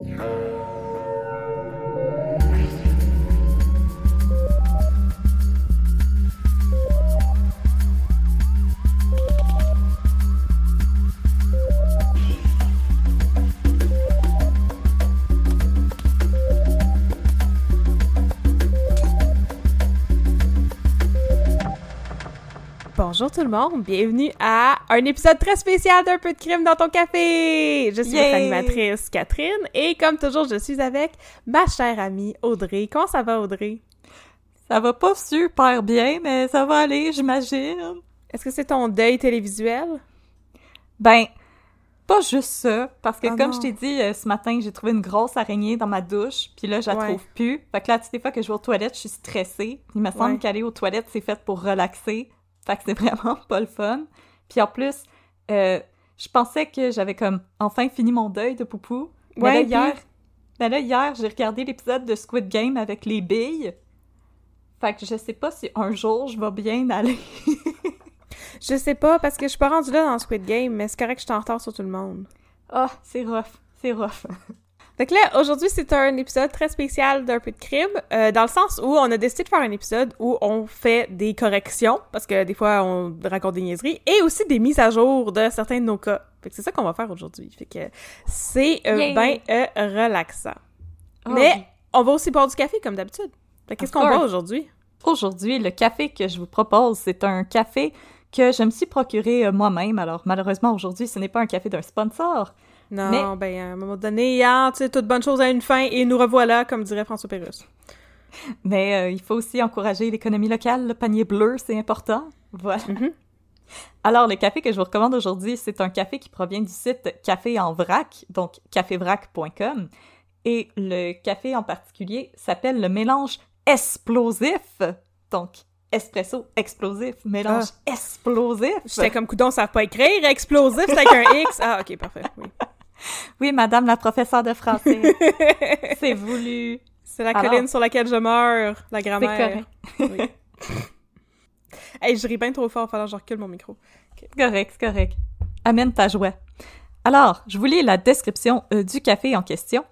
yeah. Bonjour tout le monde, bienvenue à un épisode très spécial d'un peu de crime dans ton café. Je suis votre animatrice Catherine et comme toujours, je suis avec ma chère amie Audrey. Comment ça va Audrey? Ça va pas super bien, mais ça va aller, j'imagine. Est-ce que c'est ton deuil télévisuel? Ben, pas juste ça, parce que Oh comme non. je t'ai dit euh, ce matin, j'ai trouvé une grosse araignée dans ma douche, puis là, je la Ouais. trouve plus. Fait que là, toutes les fois que je vais aux toilettes, je suis stressée. Il me semble Ouais. qu'aller aux toilettes, c'est fait pour relaxer. Fait que c'est vraiment pas le fun. Puis en plus, euh, je pensais que j'avais comme enfin fini mon deuil de poupou. Mais Ouais, là, puis- hier, ben là, hier, j'ai regardé l'épisode de Squid Game avec les billes. Fait que je sais pas si un jour je vais bien aller. Je sais pas parce que je suis pas rendue là dans Squid Game, mais c'est correct que je suis en retard sur tout le monde. Ah, c'est rough, c'est rough. Que là, aujourd'hui, c'est un épisode très spécial d'un peu de crime, euh, dans le sens où on a décidé de faire un épisode où on fait des corrections, parce que des fois, on raconte des niaiseries, et aussi des mises à jour de certains de nos cas. Fait que c'est ça qu'on va faire aujourd'hui. Fait que c'est euh, ben euh, relaxant. Oh, Mais oui. on va aussi boire du café, comme d'habitude. Fait qu'est-ce qu'on boit aujourd'hui? Aujourd'hui, le café que je vous propose, c'est un café que je me suis procuré euh, moi-même. Alors, malheureusement, aujourd'hui, ce n'est pas un café d'un sponsor. Non, Mais- ben, à un moment donné, hein, tu sais, toute bonne chose a une fin, et nous revoilà, comme dirait François Pérusse. Mais euh, il faut aussi encourager l'économie locale. Le panier bleu, c'est important. Voilà. Mhm. Alors, le café que je vous recommande aujourd'hui, c'est un café qui provient du site Café en vrac, donc cafévrac.com. Et le café en particulier s'appelle le mélange explosif. Donc, espresso explosif, mélange explosif. J'étais comme coudon, savent pas écrire, explosif, c'est avec un X. Ah, ok, parfait, oui. Oui, madame la professeure de français. c'est voulu. C'est la Alors- colline sur laquelle je meurs, la C'est correct. Oui. hey, je ris bien trop fort, il falloir que je recule mon micro. Correct, c'est correct. Amène ta joie. Alors, je vous lis la description euh, du café en question.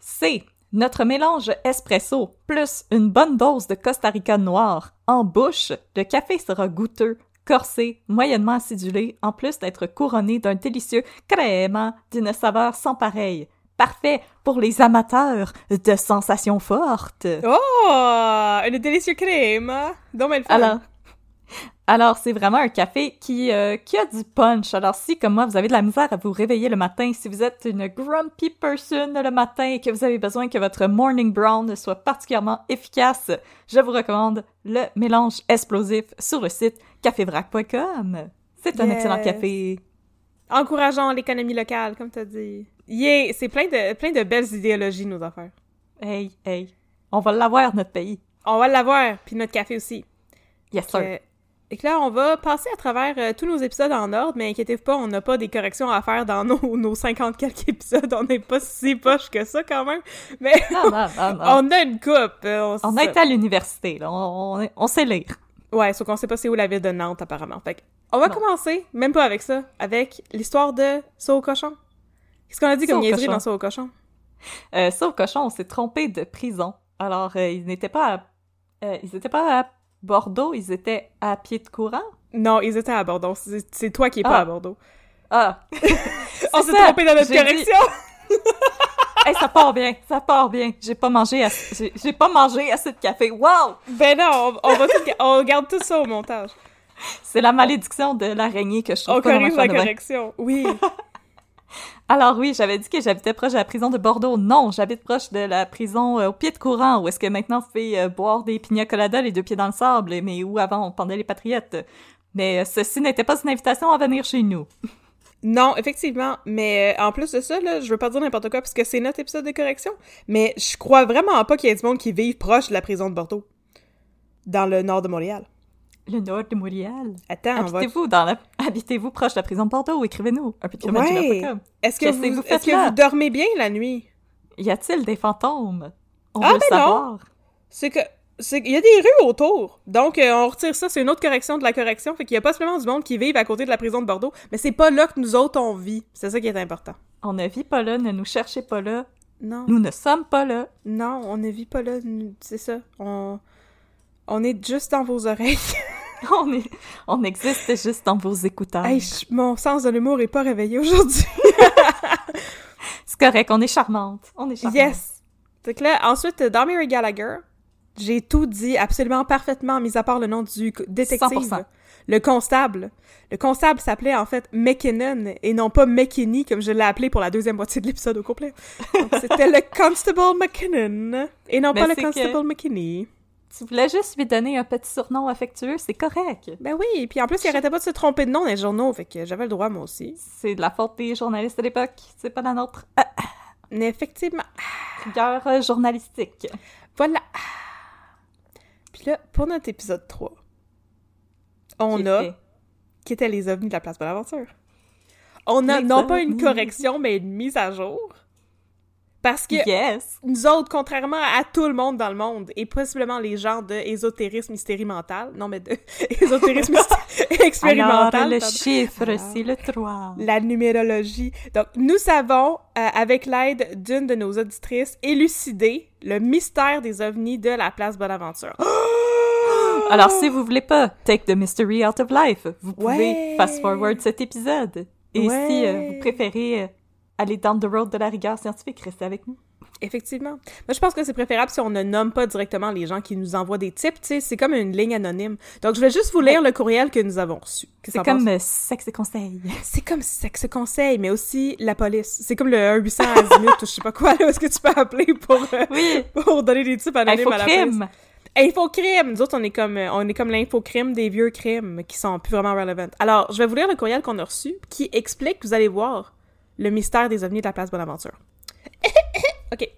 C'est notre mélange espresso plus une bonne dose de Costa Rica noir. En bouche, le café sera goûteux, corsé, moyennement acidulé, en plus d'être couronné d'un délicieux crème d'une saveur sans pareil. Parfait pour les amateurs de sensations fortes. Oh! Une délicieuse crème! Donc, fun. Alors, alors c'est vraiment un café qui, euh, qui a du punch. Alors si, comme moi, vous avez de la misère à vous réveiller le matin, si vous êtes une grumpy person le matin et que vous avez besoin que votre morning brown soit particulièrement efficace, je vous recommande le mélange explosif sur le site cafévrac.com. C'est un Yes. excellent café. Encourageons l'économie locale, comme t'as dit. Yeah! C'est plein de, plein de belles idéologies, nos affaires. Hey, hey. On va l'avoir, notre pays. On va l'avoir, puis notre café aussi. Yes, sir. Et que là, on va passer à travers euh, tous nos épisodes en ordre, mais inquiétez-vous pas, on n'a pas des corrections à faire dans nos, nos 50 quelques épisodes. On n'est pas si poche que ça, quand même. Mais Non, non, non, non. on a une coupe. euh, On a été à l'université, là. On, on, on sait lire. Ouais, sauf qu'on sait pas c'est où la ville de Nantes, apparemment. Fait que, on va commencer, même pas avec ça, avec l'histoire de Saut au cochon. Qu'est-ce qu'on a dit comme niaiserie dans Saut au cochon? Euh, ça, au cochon, on s'est trompé de prison. Alors, euh, ils n'étaient pas à... ils étaient pas à Bordeaux, ils étaient à pied de courant? Non, ils étaient à Bordeaux. C'est toi qui es pas Ah. à Bordeaux. Ah! On s'est trompé dans notre dit- correction! Hey, ça part bien, ça part bien. J'ai pas mangé j'ai- pas mangé assez de café. Wow! Ben non, on, on va tout, on garde tout ça au montage. C'est la malédiction de l'araignée que je trouve On pas corrige la correction. Oui. Alors oui, j'avais dit que j'habitais proche de la prison de Bordeaux. Non, j'habite proche de la prison euh, au pied de courant, où est-ce que maintenant on fait euh, boire des pina coladas les deux pieds dans le sable, mais où avant on pendait les patriotes. Mais euh, ceci n'était pas une invitation à venir chez nous. Non, effectivement. Mais en plus de ça, je veux pas dire n'importe quoi parce que c'est notre épisode de correction. Mais je crois vraiment pas qu'il y ait du monde qui vive proche de la prison de Bordeaux. Dans le nord de Montréal. Le nord de Montréal. Attends, va. Habitez-vous dans la... Habitez-vous proche de la prison de Bordeaux? Écrivez-nous. Un petit Ouais. Est-ce que, vous, faites que vous dormez bien la nuit? Y a-t-il des fantômes? On Ah, veut ben non. savoir. C'est que. qu'il y a des rues autour. Donc, euh, on retire ça. C'est une autre correction de la correction. Fait qu'il y a possiblement du monde qui vivent à côté de la prison de Bordeaux. Mais c'est pas là que nous autres, on vit. C'est ça qui est important. On ne vit pas là, ne nous cherchez pas là. Non. Nous ne sommes pas là. Non, on ne vit pas là. C'est ça. On. On est juste dans vos oreilles. On, est... On existe juste dans vos écouteurs. Hey, mon sens de l'humour est pas réveillé aujourd'hui. C'est correct, on est charmante. On est charmante. Yes! Que là, ensuite, dans Mary Gallagher, j'ai tout dit absolument parfaitement, mis à part le nom du détective. 100%. Le constable. Le constable s'appelait en fait McKinnon et non pas McKinney comme je l'ai appelé pour la deuxième moitié de l'épisode au complet. Donc c'était le Constable McKinnon et non Mais pas le Constable que- McKinney. Tu voulais juste lui donner un petit surnom affectueux, c'est correct. Ben oui, et puis en plus, il arrêtait pas de se tromper de nom dans les journaux, fait que j'avais le droit moi aussi. C'est de la faute des journalistes de l'époque, c'est pas la nôtre. Ah, Mais effectivement, rigueur journalistique. Voilà. Puis là, pour notre épisode 3, on Qui a, était- qui étaient les ovnis de la place Bonaventure. On a non pas une correction, mais une mise à jour. Parce que Yes! nous autres, contrairement à tout le monde dans le monde, et possiblement les gens de ésotérisme hystérie-mental, non mais de ésotérisme expérimental, Alors, le pardon. chiffre, Alors. c'est le 3. la numérologie. Donc, nous savons, euh, avec l'aide d'une de nos auditrices, élucider le mystère des ovnis de la place Bonaventure. Alors, si vous voulez pas take the mystery out of life, vous pouvez Ouais. fast forward cet épisode. Et Ouais. si euh, vous préférez euh, aller down the road de la rigueur scientifique, restez avec nous. Effectivement. Moi, je pense que c'est préférable si on ne nomme pas directement les gens qui nous envoient des tips. Tu sais, c'est comme une ligne anonyme. Donc, je vais juste vous lire le courriel que nous avons reçu. C'est comme euh, sexe et conseil. C'est comme sexe conseil, mais aussi la police. C'est comme le 1-800 Azimut ou je sais pas quoi, là, est-ce que tu peux appeler pour, euh, Oui. pour donner des tips anonymes à la police. Infocrime. Infocrime! Nous autres, on est comme, euh, on est comme l'infocrime des vieux crimes qui sont plus vraiment relevant. Alors, je vais vous lire le courriel qu'on a reçu qui explique, vous allez voir, le mystère des ovnis de la place Bonaventure. OK.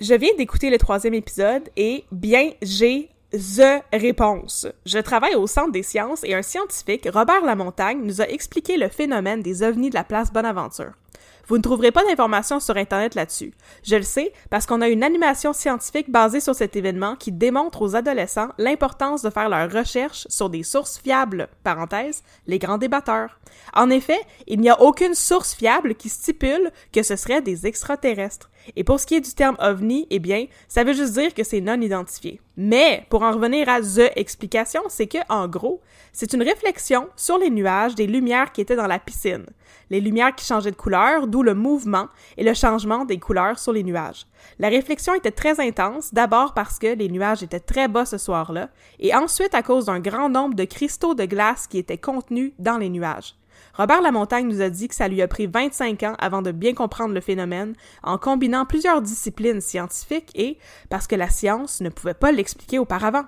Je viens d'écouter le troisième épisode et, bien, j'ai The réponse. Je travaille au Centre des sciences et un scientifique, Robert Lamontagne, nous a expliqué le phénomène des ovnis de la place Bonaventure. Vous ne trouverez pas d'informations sur Internet là-dessus. Je le sais parce qu'on a une animation scientifique basée sur cet événement qui démontre aux adolescents l'importance de faire leurs recherches sur des sources fiables, parenthèse, les grands débatteurs. En effet, il n'y a aucune source fiable qui stipule que ce serait des extraterrestres. Et pour ce qui est du terme ovni, eh bien, ça veut juste dire que c'est non identifié. Mais, pour en revenir à the explication, c'est que, en gros, c'est une réflexion sur les nuages des lumières qui étaient dans la piscine. Les lumières qui changeaient de couleur, d'où le mouvement et le changement des couleurs sur les nuages. La réflexion était très intense, d'abord parce que les nuages étaient très bas ce soir-là, et ensuite à cause d'un grand nombre de cristaux de glace qui étaient contenus dans les nuages. Robert Lamontagne nous a dit que ça lui a pris 25 ans avant de bien comprendre le phénomène en combinant plusieurs disciplines scientifiques et parce que la science ne pouvait pas l'expliquer auparavant.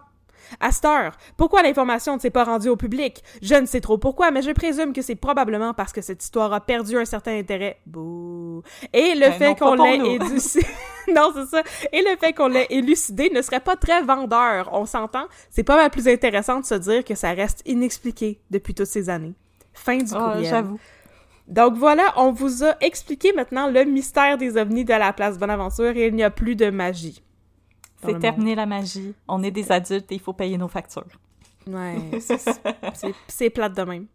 À cette heure, pourquoi l'information ne s'est pas rendue au public? Je ne sais trop pourquoi, mais je présume que c'est probablement parce que cette histoire a perdu un certain intérêt. Bouh. Et le Ben fait qu'on l'ait élucidé... non, c'est ça. Et le fait qu'on l'ait élucidé ne serait pas très vendeur. On s'entend? C'est pas mal plus intéressant de se dire que ça reste inexpliqué depuis toutes ces années. Fin du Oh, courriel. j'avoue. Donc voilà, on vous a expliqué maintenant le mystère des ovnis de la place Bonaventure et il n'y a plus de magie. C'est terminé la magie. On est des adultes et il faut payer nos factures. Ouais, c'est- plate de même.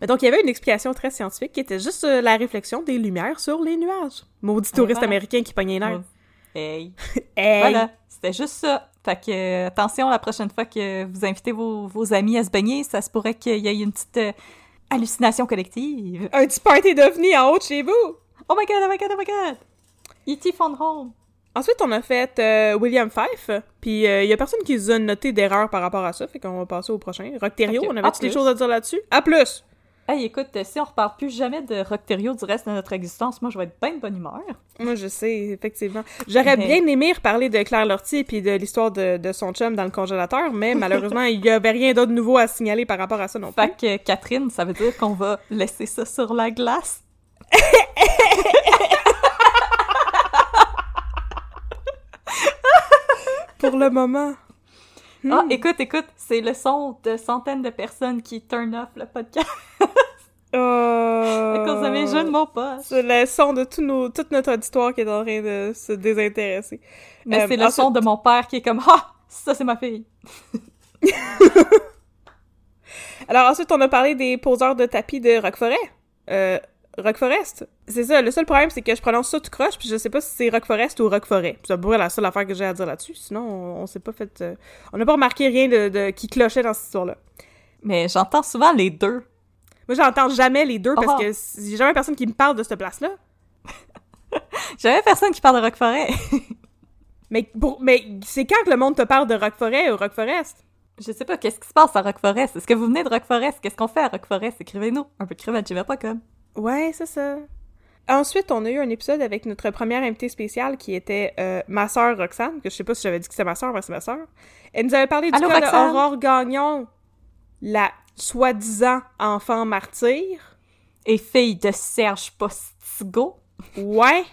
Mais donc, il y avait une explication très scientifique qui était juste euh, la réflexion des lumières sur les nuages. Maudit touriste voilà. américain qui pognait les nerfs. Hey. Hey! Voilà, c'était juste ça. Fait que, euh, attention, la prochaine fois que vous invitez vos, vos amis à se baigner, ça se pourrait qu'il y ait une petite... euh, Hallucination collective. Un petit party d'OVNI en haut de chez vous! Oh my god, oh my god, oh my god! E.T. Phone Home. Ensuite, on a fait euh, William Fife, puis il y a personne qui nous a noté d'erreur par rapport à ça, fait qu'on va passer au prochain. Rockterio, on à avait toutes les plus. choses à dire là-dessus? À plus! Hey, écoute, si on reparle plus jamais de Rockterio du reste de notre existence, moi, je vais être bien de bonne humeur. Moi, je sais, effectivement. J'aurais Mais- bien aimé reparler de Claire Lortie puis de l'histoire de, de son chum dans le congélateur, mais malheureusement, il y avait rien d'autre nouveau à signaler par rapport à ça non plus. Fait que, Catherine, ça veut dire qu'on va laisser ça sur la glace? Pour le moment. Ah, écoute, écoute, c'est le son de centaines de personnes qui turn off le podcast Euh... à cause de mes jeux de mots pas. C'est le son de tout nos, toute notre auditoire qui est en train de se désintéresser. Mais Euh, c'est le ensuite- son de mon père qui est comme Ah! Ça, c'est ma fille. Alors ensuite, on a parlé des poseurs de tapis de Roqueforêt. Euh, Roqueforest. C'est ça, le seul problème, c'est que je prononce ça tout croche, puis je sais pas si c'est Roqueforest ou Roqueforêt. C'est à peu près la seule affaire que j'ai à dire là-dessus. Sinon, on, on s'est pas fait... euh, on n'a pas remarqué rien de, de- qui clochait dans cette histoire-là. Mais j'entends souvent les deux. Moi, j'entends jamais les deux, parce Oh. que j'ai jamais personne qui me parle de cette place-là. J'avais personne qui parle de Roqueforêt. Mais, pour- mais c'est quand que le monde te parle de Roqueforêt ou Roqueforest? Je sais pas, qu'est-ce qui se passe à Roqueforest? Est-ce que vous venez de Roqueforest? Qu'est-ce qu'on fait à Roqueforest? Écrivez-nous. Un peu de crème à gmail.com. Ouais, c'est ça. Ensuite, on a eu un épisode avec notre première invitée spéciale qui était euh, ma sœur Roxane, que je sais pas si j'avais dit que c'était ma sœur, mais c'est ma sœur. Elle nous avait parlé du Allô, cas Roxane? d'Aurore Gagnon, la soi-disant enfant martyr. Et fille de Serge Postigo. Ouais.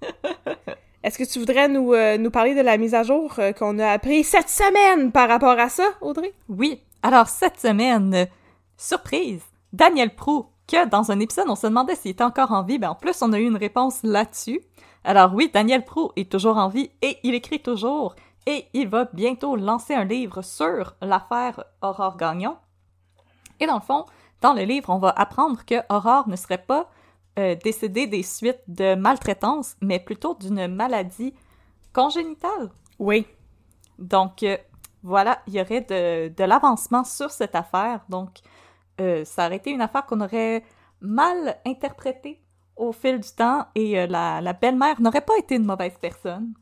Est-ce que tu voudrais nous, euh, nous parler de la mise à jour euh, qu'on a appris cette semaine par rapport à ça, Audrey? Oui. Alors, cette semaine, surprise, Daniel Prou, que dans un épisode, on se demandait s'il était encore en vie, ben en plus, on a eu une réponse là-dessus. Alors oui, Daniel Prou est toujours en vie et il écrit toujours. Et il va bientôt lancer un livre sur l'affaire Aurore Gagnon. Et dans le fond, dans le livre, on va apprendre que Aurore ne serait pas euh, décédée des suites de maltraitance, mais plutôt d'une maladie congénitale. Oui. Donc, euh, voilà, il y aurait de, de l'avancement sur cette affaire. Donc, euh, ça aurait été une affaire qu'on aurait mal interprétée au fil du temps et euh, la, belle-mère n'aurait pas été une mauvaise personne.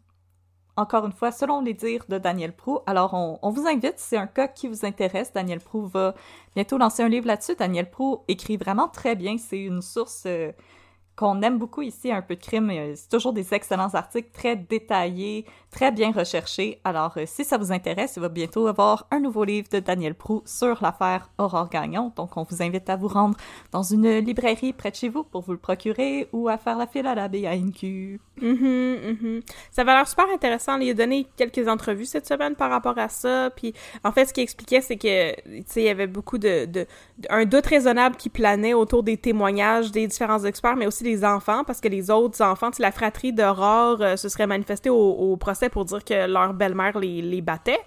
Encore une fois, selon les dires de Daniel Prou. Alors, on, vous invite, c'est un cas qui vous intéresse, Daniel Prou va bientôt lancer un livre là-dessus. Daniel Prou écrit vraiment très bien. C'est une source euh, qu'on aime beaucoup ici, un peu de crime. Euh, C'est toujours des excellents articles très détaillés, très bien recherchés. Alors, euh, si ça vous intéresse, il va bientôt avoir un nouveau livre de Daniel Prou sur l'affaire Aurore Gagnon. Donc, on vous invite à vous rendre dans une librairie près de chez vous pour vous le procurer ou à faire la file à la BANQ. Mhm, mhm. Ça va l'air super intéressant. Il a donné quelques entrevues cette semaine par rapport à ça. Puis, en fait, ce qu'il expliquait, c'est que, il y avait beaucoup de- un doute raisonnable qui planait autour des témoignages des différents experts, mais aussi des enfants, parce que les autres enfants, la fratrie d'Aurore euh, se serait manifestée au, procès pour dire que leur belle-mère les, battait.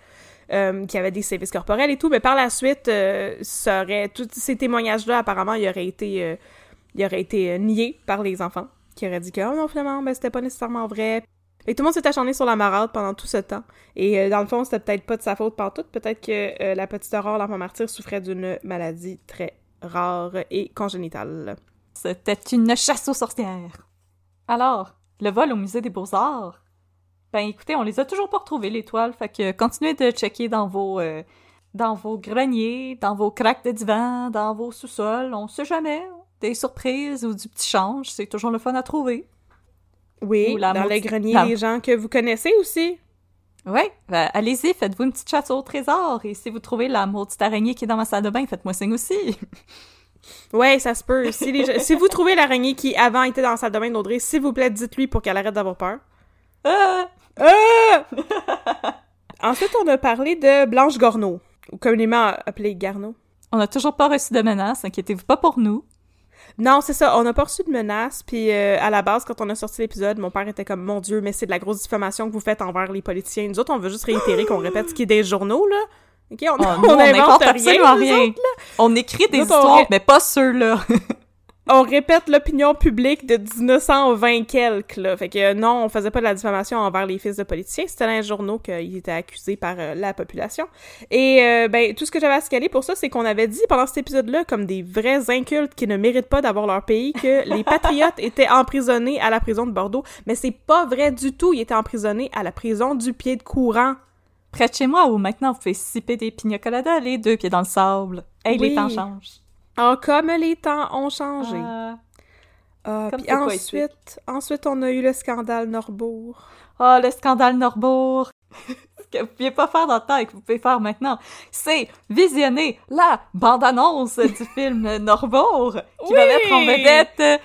Euh, qui avait des sévices corporels et tout, mais par la suite, euh, tous ces témoignages-là, apparemment, ils auraient été, ils auraient été euh, niés par les enfants qui aurait dit que oh non finalement ben c'était pas nécessairement vrai. Et tout le monde s'est acharné sur la marade pendant tout ce temps. Et dans le fond c'était peut-être pas de sa faute tout peut-être que la petite Aurore l'enfant martyr souffrait d'une maladie très rare et congénitale C'était une chasse aux sorcières. Alors, le vol au musée des beaux-arts? Ben écoutez, on les a toujours pas retrouvés, les toiles, fait que continuez de checker dans vos, euh, dans vos greniers, dans vos craques de divan, dans vos sous-sols, on sait jamais. Des surprises ou du petit change, c'est toujours le fun à trouver. oui dans le maudite- grenier la- les gens que vous connaissez aussi Ouais, ben, allez-y, faites-vous une petite chasse au trésor, et si vous trouvez la maudite araignée qui est dans ma salle de bain, faites-moi signe aussi. ouais ça se peut si, les gens- si vous trouvez l'araignée qui avant était dans la salle de bain d'Audrey s'il vous plaît dites-lui pour qu'elle arrête d'avoir peur Ah! Ah! Ensuite, on a parlé de Blanche Gorneau, ou communément appelée Garneau. On n'a toujours pas reçu de menaces, inquiétez-vous pas pour nous. Non, c'est ça, on n'a pas reçu de menaces, puis euh, à la base, quand on a sorti l'épisode, mon père était comme « Mon Dieu, mais c'est de la grosse diffamation que vous faites envers les politiciens. » Nous autres, on veut juste réitérer qu'on répète ce qui est des journaux, là. OK, on, Oh, on nous, on invente rien, absolument nous rien. autres. On écrit des Nous histoires, ré- mais pas ceux-là. on répète l'opinion publique de 1920 quelques, là. Fait que euh, non, on faisait pas de la diffamation envers les fils de politiciens. C'était dans les journaux qu'ils étaient accusés par euh, la population. Et, euh, ben, tout ce que j'avais à scaler pour ça, c'est qu'on avait dit pendant cet épisode-là, comme des vrais incultes qui ne méritent pas d'avoir leur pays, que les patriotes étaient emprisonnés à la prison de Bordeaux. Mais c'est pas vrai du tout. Ils étaient emprisonnés à la prison du pied de courant. Près de chez moi, où maintenant vous pouvez siper des pina coladas, les deux pieds dans le sable. Hey, Oui. les temps changent. Ah, comme les temps ont changé. Comme puis ensuite, ensuite, on a eu le scandale Norbourg. Oh, le scandale Norbourg! Ce que vous pouviez pas faire dans le temps et que vous pouvez faire maintenant, c'est visionner la bande-annonce du film Norbourg, qui va Oui! mettre en vedette euh,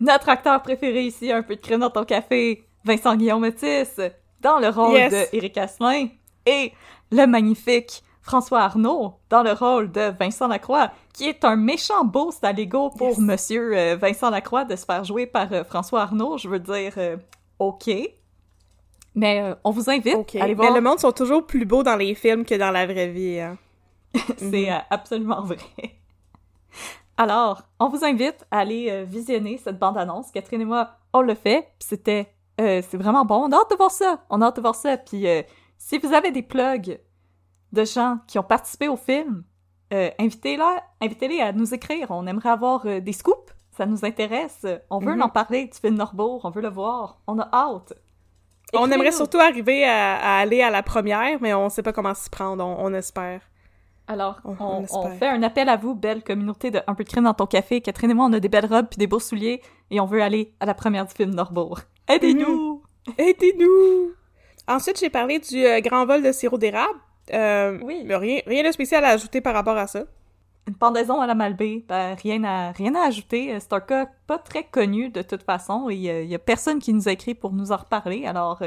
notre acteur préféré ici, un peu de crème dans ton café, Vincent Guillaume Métis, dans le rôle Yes. de Asselin, et le magnifique François Arnaud dans le rôle de Vincent Lacroix, qui est un méchant boost à l'ego pour Yes. Monsieur euh, Vincent Lacroix de se faire jouer par euh, François Arnaud. Je veux dire, euh, ok. Mais on vous invite Ok. à aller Mais voir. le monde sont toujours plus beaux dans les films que dans la vraie vie. Hein. C'est euh, absolument vrai. Alors, on vous invite à aller visionner cette bande-annonce. Catherine et moi, on le fait. C'était... c'est vraiment bon. On a hâte de voir ça. On a hâte de voir ça. Puis si vous avez des plugs de gens qui ont participé au film, euh, invitez-les invitez à nous écrire. On aimerait avoir euh, des scoops. Ça nous intéresse. On veut Mhm. en parler du film Norbourg. On veut le voir. On a hâte. On aimerait surtout arriver à, à aller à la première, mais on sait pas comment s'y prendre. On, on espère. Alors, On- fait un appel à vous, belle communauté de Un peu de crème dans ton café. Catherine et moi, on a des belles robes puis des beaux souliers et on veut aller à la première du film Norbourg. Aidez-nous! Aidez-nous! Ensuite, j'ai parlé du euh, grand vol de sirop d'érable. Euh, Oui. mais rien, rien de spécial à ajouter par rapport à ça. Une pendaison à la Malbaie, ben, rien à, rien à ajouter. Euh, C'est un cas pas très connu de toute façon et il y a personne qui nous a écrit pour nous en reparler. Alors,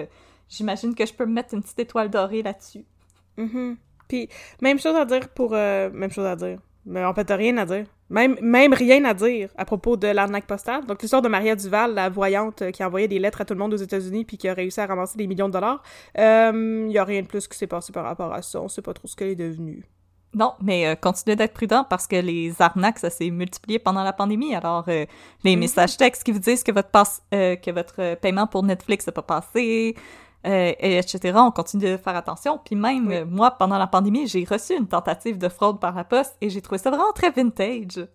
j'imagine que je peux me mettre une petite étoile dorée là-dessus. Mhm. Puis, même chose à dire pour... euh, même chose à dire. Mais en fait, t'as rien à dire. Même, même rien à dire à propos de l'arnaque postale. Donc, l'histoire de Maria Duval, la voyante euh, qui envoyait des lettres à tout le monde aux États-Unis puis qui a réussi à ramasser des millions de dollars. Il y a rien de plus qui s'est passé par rapport à ça. On sait pas trop ce qu'elle est devenue. Non, mais euh, continuez d'être prudent parce que les arnaques, ça s'est multiplié pendant la pandémie. Alors, euh, les messages textes qui vous disent que votre, passe, euh, que votre euh, paiement pour Netflix n'a pas passé, euh, et etc., on continue de faire attention. Puis même, Oui. moi, pendant la pandémie, j'ai reçu une tentative de fraude par la poste et j'ai trouvé ça vraiment très vintage.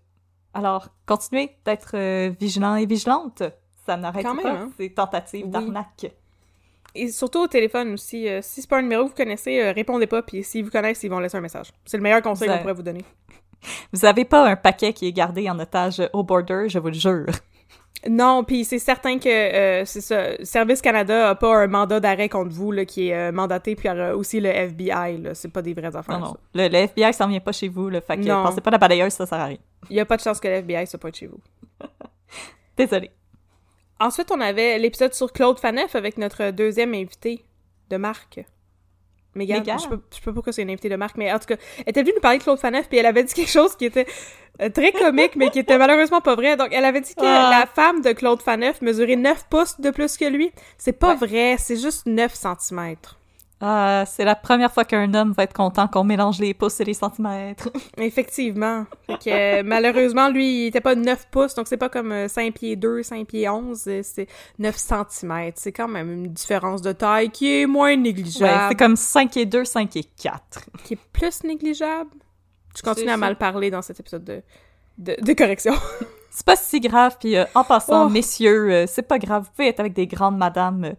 Alors, continuez d'être euh, vigilant et vigilante. Ça n'arrête pas hein? ces tentatives Oui. d'arnaque. Et surtout au téléphone aussi. euh, si c'est pas un numéro que vous connaissez, euh, répondez pas. Puis s'ils vous connaissent, ils vont laisser un message. C'est le meilleur conseil qu'on pourrait vous donner. Vous avez pas un paquet qui est gardé en otage au border, je vous le jure. Non, puis c'est certain que euh, c'est ça. Service Canada a pas un mandat d'arrêt contre vous là, qui est euh, mandaté, puis euh, aussi le FBI. Là, c'est pas des vraies affaires. Non, non. Le, le FBI s'en vient pas chez vous, le fait que Non. pensez pas à la balayeuse, ça sert à rien. Il y a pas de chance que le FBI soit pas de chez vous. Désolé. Ensuite, on avait l'épisode sur Claude Faneuf avec notre deuxième invité de Marc. Mégane. Mégane. Je pas, je sais pas pourquoi c'est une invitée de Marc, mais en tout cas, elle était venue nous parler de Claude Faneuf, puis elle avait dit quelque chose qui était euh, très comique, mais qui était malheureusement pas vrai. Donc, elle avait dit que Ah. la femme de Claude Faneuf mesurait 9 pouces de plus que lui. C'est pas Ouais. vrai, c'est juste 9 centimètres. Ah, c'est la première fois qu'un homme va être content qu'on mélange les pouces et les centimètres. Effectivement. Fait que, euh, malheureusement, lui, il était pas 9 pouces, donc c'est pas comme euh, 5 pieds 2, 5 pieds 11, euh, c'est 9 centimètres. C'est quand même une différence de taille qui est moins Ouais, négligeable. c'est comme 5 et 2, 5 et 4. Qui est plus négligeable? Je continue C'est à mal parler dans cet épisode de, de, de correction. C'est pas si grave, puis euh, en passant, Oh. messieurs, euh, c'est pas grave, vous pouvez être avec des grandes madames.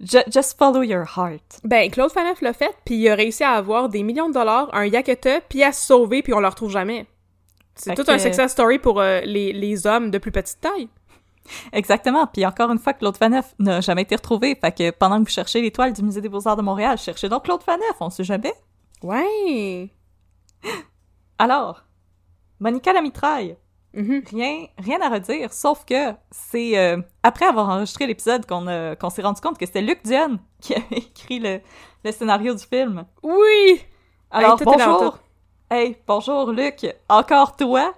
Ju- just follow your heart. ben, Claude Faneuf l'a fait, puis il a réussi à avoir des millions de dollars, un yaketa, puis à se sauver, puis on le retrouve jamais. C'est tout que- un success story pour euh, les, les hommes de plus petite taille. Exactement, puis encore une fois, Claude Faneuf n'a jamais été retrouvé, fait que pendant que vous cherchez l'étoile du Musée des Beaux-Arts de Montréal, cherchez donc Claude Faneuf, on sait jamais. Ouais. Alors, Monica la mitraille, Mhm. rien, rien à redire, sauf que c'est euh, après avoir enregistré l'épisode qu'on s'est rendu compte que c'était Luc Dion qui avait écrit le, le scénario du film. Oui! Alors, dans bonjour! Hey, bonjour Luc! Encore toi?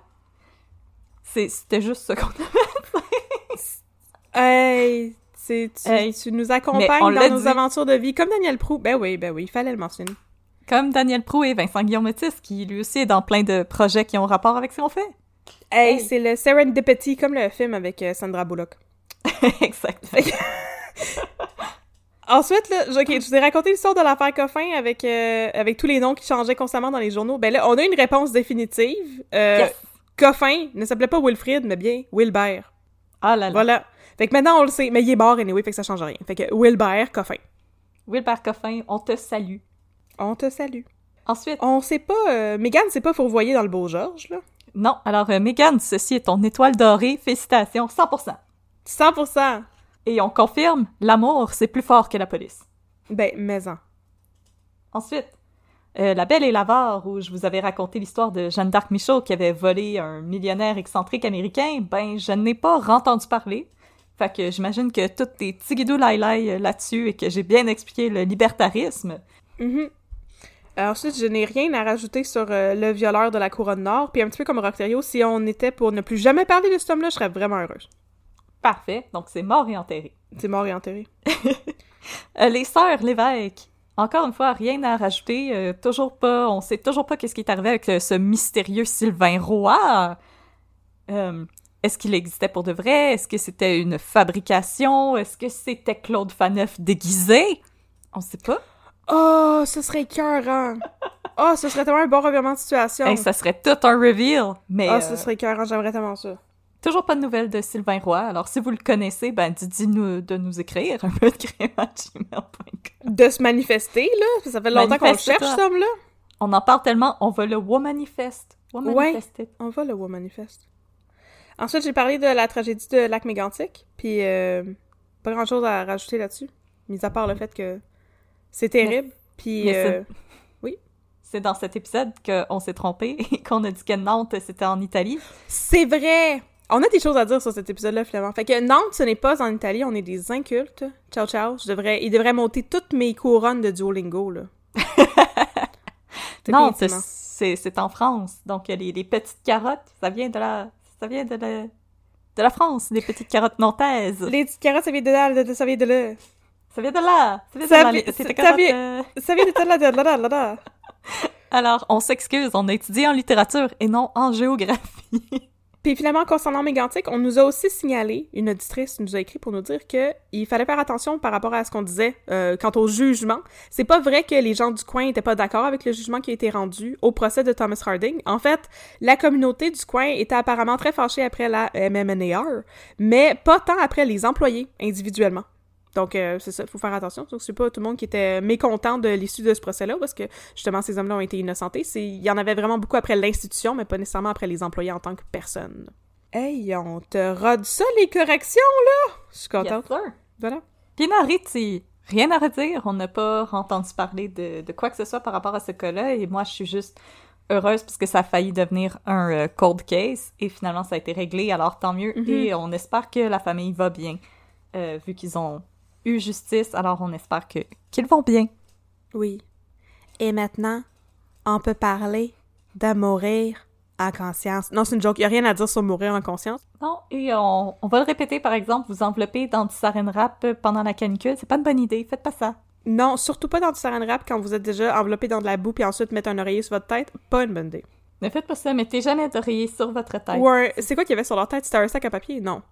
C'était juste ce qu'on a. Hey, tu, Hey. tu nous accompagnes dans nos dit. aventures de vie, comme Daniel Prou. Ben oui, ben oui, il fallait le mentionner. Comme Daniel Prou et Vincent Guillaume Métis, qui lui aussi est dans plein de projets qui ont rapport avec ce qu'on fait. Hey, Hey. c'est le Serendipity, comme le film avec euh, Sandra Bullock. Exactement. Ensuite, là, j- ok, je vous ai raconté l'histoire de l'affaire Coffin avec, euh, avec tous les noms qui changeaient constamment dans les journaux. Ben là, on a une réponse définitive. Euh, Yes. Coffin ne s'appelait pas Wilfrid, mais bien Wilbert. Ah là là. Voilà. Fait que maintenant, on le sait. Mais il est mort, anyway, fait que ça change rien. Fait que Wilbert Coffin. Wilbert Coffin, on te salue. On te salue. Ensuite, On sait pas... Euh, Megan, c'est pas fourvoyer dans le beau Georges, là. Non, alors euh, Megan, ceci est ton étoile dorée, félicitations, 100%. 100%. Et on confirme, l'amour, c'est plus fort que la police. Ben, mais-en. Ensuite, euh, La Belle et l'Avare, où je vous avais raconté l'histoire de Jeanne d'Arc Michaud qui avait volé un millionnaire excentrique américain, ben, je n'ai pas entendu parler. Fait que j'imagine que tout est tigidou laïlaï euh, là-dessus et que j'ai bien expliqué le libertarisme. Mhm. Euh, Ensuite, je n'ai rien à rajouter sur euh, le violeur de la couronne nord. Puis un petit peu comme Rocterio, si on était pour ne plus jamais parler de cet homme-là, je serais vraiment heureuse. Parfait, donc c'est mort et enterré. C'est mort et enterré. Euh, les sœurs l'évêque. Encore une fois, rien à rajouter. toujours pas, on sait toujours pas qu'est-ce qui est arrivé avec ce mystérieux Sylvain Roy. Est-ce qu'il existait pour de vrai? Est-ce que c'était une fabrication? Est-ce que c'était Claude Faneuf déguisé? On sait pas. Oh, ce serait écœurant! Oh, ce serait tellement un bon revirement de situation! Hey, ça serait tout un reveal. Mais Oh, euh, ce serait écœurant, j'aimerais tellement ça. toujours pas de nouvelles de Sylvain Roy. Alors, si vous le connaissez, ben, dites-nous de nous écrire un peu de gmail.com. De se manifester, là? Ça fait longtemps qu'on le cherche, cet homme-là. On en parle tellement, on va le Womanifest. Womanifester. On va le War Manifest. Ensuite, j'ai parlé de la tragédie de Lac Mégantic, puis euh, pas grand-chose à rajouter là-dessus, mis à part le fait que c'est terrible, puis... euh, C'est dans cet épisode qu'on s'est trompé et qu'on a dit que Nantes, c'était en Italie. C'est vrai! On a des choses à dire sur cet épisode-là, finalement. Fait que Nantes, ce n'est pas en Italie, on est des incultes. Ciao, ciao. Je devrais, il devrait monter toutes mes couronnes de Duolingo, là. Nantes, c'est c'est en France. Donc, les, les petites carottes, ça vient de la... Ça vient de la... De la France, les petites carottes nantaises. Les petites carottes, ça vient de là, ça vient de là. Ça vient de là. Ça vient de là. ça vient- de là. Alors, on s'excuse, on a étudié en littérature et non en géographie. Puis finalement, concernant Mégantic, on nous a aussi signalé, une auditrice nous a écrit pour nous dire que il fallait faire attention par rapport à ce qu'on disait euh, quant au jugement. C'est pas vrai que les gens du coin étaient pas d'accord avec le jugement qui a été rendu au procès de Thomas Harding. En fait, la communauté du coin était apparemment très fâchée après la MMNAR, mais pas tant après les employés individuellement. Donc, euh, c'est ça, faut faire attention. Donc, c'est pas tout le monde qui était mécontent de l'issue de ce procès-là, parce que, justement, ces hommes-là ont été innocentés. C'est- Il y en avait vraiment beaucoup après l'institution, mais pas nécessairement après les employés en tant que personne. Hey, on te rode ça, les corrections, là! Je suis contente. Yes. Voilà. Pinariti, rien à redire. On n'a pas entendu parler de, de quoi que ce soit par rapport à ce cas-là. Et moi, je suis juste heureuse parce que ça a failli devenir un euh, cold case. Et finalement, ça a été réglé. Alors, tant mieux. Mhm. Et on espère que la famille va bien, euh, vu qu'ils ont eu justice. Alors, on espère que qu'ils vont bien. Oui. Et maintenant, on peut parler de mourir en conscience. Non, c'est une joke. Il a rien à dire sur mourir en conscience. Non, et on, on va le répéter, par exemple, vous envelopper dans du saran wrap pendant la canicule. C'est pas une bonne idée. Faites pas ça. Non, surtout pas dans du saran wrap quand vous êtes déjà enveloppé dans de la boue puis ensuite mettre un oreiller sur votre tête. Pas une bonne idée. Ne faites pas ça. Mettez jamais d'oreiller sur votre tête. Ou un- C'est quoi qu'il y avait sur leur tête? C'était un sac à papier? Non.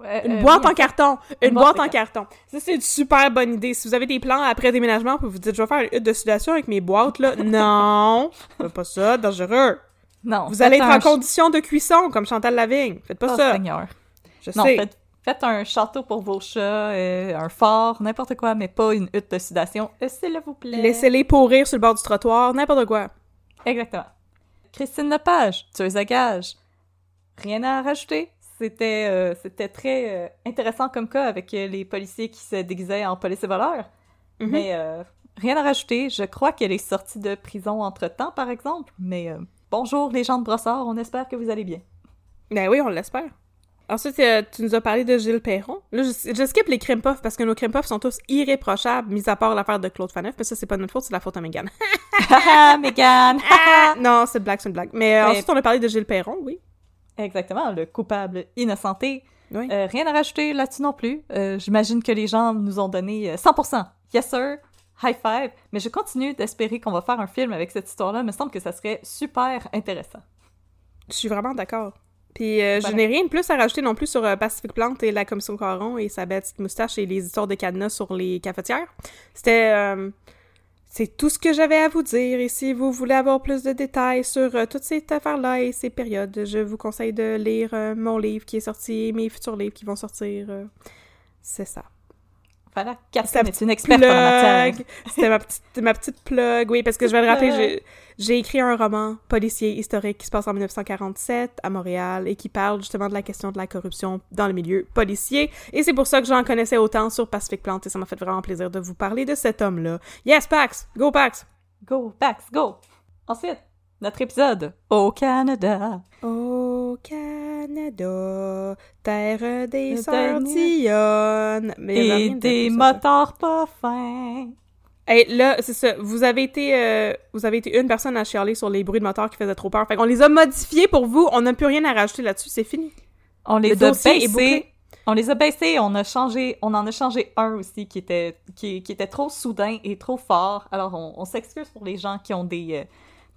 Ouais, Une euh, boîte oui, en carton! Une, Une boîte, boîte en carton. Ça, c'est une super bonne idée. Si vous avez des plans après déménagement, puis vous dites, je vais faire une hutte de sudation avec mes boîtes, là. non! Faites pas ça, dangereux. Non. Vous allez être en condition de cuisson, comme Chantal Lavigne. Faites pas Oh, ça. Seigneur. Je Non, sais. faites, faites un château pour vos chats, euh, un fort, n'importe quoi, mais pas une hutte de sudation. Euh, S'il vous plaît. Laissez-les pourrir sur le bord du trottoir, n'importe quoi. Exactement. Christine Lepage, tueuse à gages. Rien à rajouter? C'était euh, c'était très euh, intéressant comme cas avec euh, les policiers qui se déguisaient en policiers voleurs. Mhm. Mais euh, rien à rajouter. Je crois qu'elle est sortie de prison entre-temps, par exemple. Mais bonjour les gens de Brossard, on espère que vous allez bien. Ben oui, on l'espère. Ensuite, tu nous as parlé de Gilles Perron. Là, je, je skip les crime puffs parce que nos crime puffs sont tous irréprochables, mis à part l'affaire de Claude Faneuf. Mais ça, c'est pas notre faute, c'est la faute à Megan. Haha, Megan! Ah! non, c'est une blague, c'est une blague. Mais Mais- ensuite, on a parlé de Gilles Perron, oui. Exactement, le coupable innocenté. Oui. Euh, rien à rajouter là-dessus non plus. Euh, J'imagine que les gens nous ont donné euh, 100%. Yes sir, high five. Mais je continue d'espérer qu'on va faire un film avec cette histoire-là. Il me semble que ça serait super intéressant. Je suis vraiment d'accord. Puis euh, je n'ai rien de plus à rajouter non plus sur euh, Pacific Plante et la commission Caron et sa belle petite moustache et les histoires de cadenas sur les cafetières. C'était... c'est tout ce que j'avais à vous dire. Et si vous voulez avoir plus de détails sur euh, toutes ces affaires-là et ces périodes, je vous conseille de lire euh, mon livre qui est sorti, mes futurs livres qui vont sortir. euh, c'est ça. Voilà, Catherine est une experte en la matière. Plug. C'était ma petite, ma petite plug. Oui, parce que je vais le rappeler, Plug. j'ai- écrit un roman policier historique qui se passe en 1947 à Montréal et qui parle justement de la question de la corruption dans le milieu policier. Et c'est pour ça que j'en connaissais autant sur Pacific Plante et ça m'a fait vraiment plaisir de vous parler de cet homme-là. Yes, Pax! Go, Pax! Go, Pax, go! Ensuite, notre épisode au Canada. Au Canada, terre des avait Et des motards pas fins. Hey, là, c'est ça. Vous avez été, euh, vous avez été une personne à chialer sur les bruits de moteur qui faisaient trop peur. Fait qu'on les a modifiés pour vous. On n'a plus rien à rajouter là-dessus. C'est fini. On les Le a baissés. On les a baissés, on a changé, on en a changé un aussi qui était, qui, qui était trop soudain et trop fort. Alors on, on s'excuse pour les gens qui ont des, euh,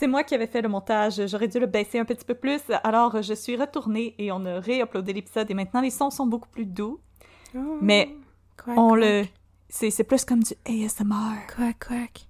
c'est- moi qui avais fait le montage. J'aurais dû le baisser un petit peu plus. Alors je suis retournée et on a réuploadé l'épisode et maintenant les sons sont beaucoup plus doux. Mais Quack, on quack, le, c'est c'est plus comme du ASMR. Quack, quack.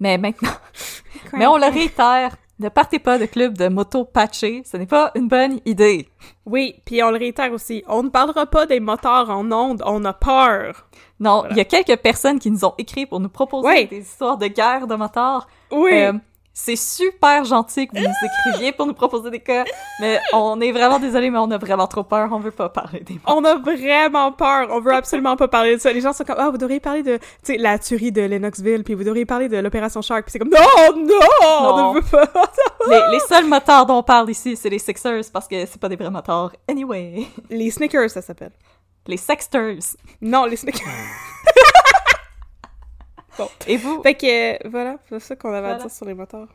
Mais maintenant, mais on le réitère. Ne partez pas de club de moto patché, ce n'est pas une bonne idée. Oui, puis on le réitère aussi. On ne parlera pas des moteurs en ondes. On a peur. Non, il y a quelques personnes qui nous ont écrit pour nous proposer des histoires de guerre de motards. Oui. Euh, c'est super gentil que vous nous écriviez pour nous proposer des cas, mais on est vraiment désolé, mais on a vraiment trop peur. On veut pas parler des motards. On a vraiment peur. On veut absolument pas parler de ça. Les gens sont comme, ah, vous devriez parler de, tu sais, la tuerie de Lennoxville, puis vous devriez parler de l'opération Shark. Puis c'est comme, non, non, on Non. ne veut pas. Les, les seuls motards dont on parle ici, c'est les Sixers parce que c'est pas des vrais motards. Anyway, les Snickers, ça s'appelle. les Sexters. Non, les Snickers. Et vous? fait que, euh, voilà, c'est ça qu'on avait à dire sur les moteurs.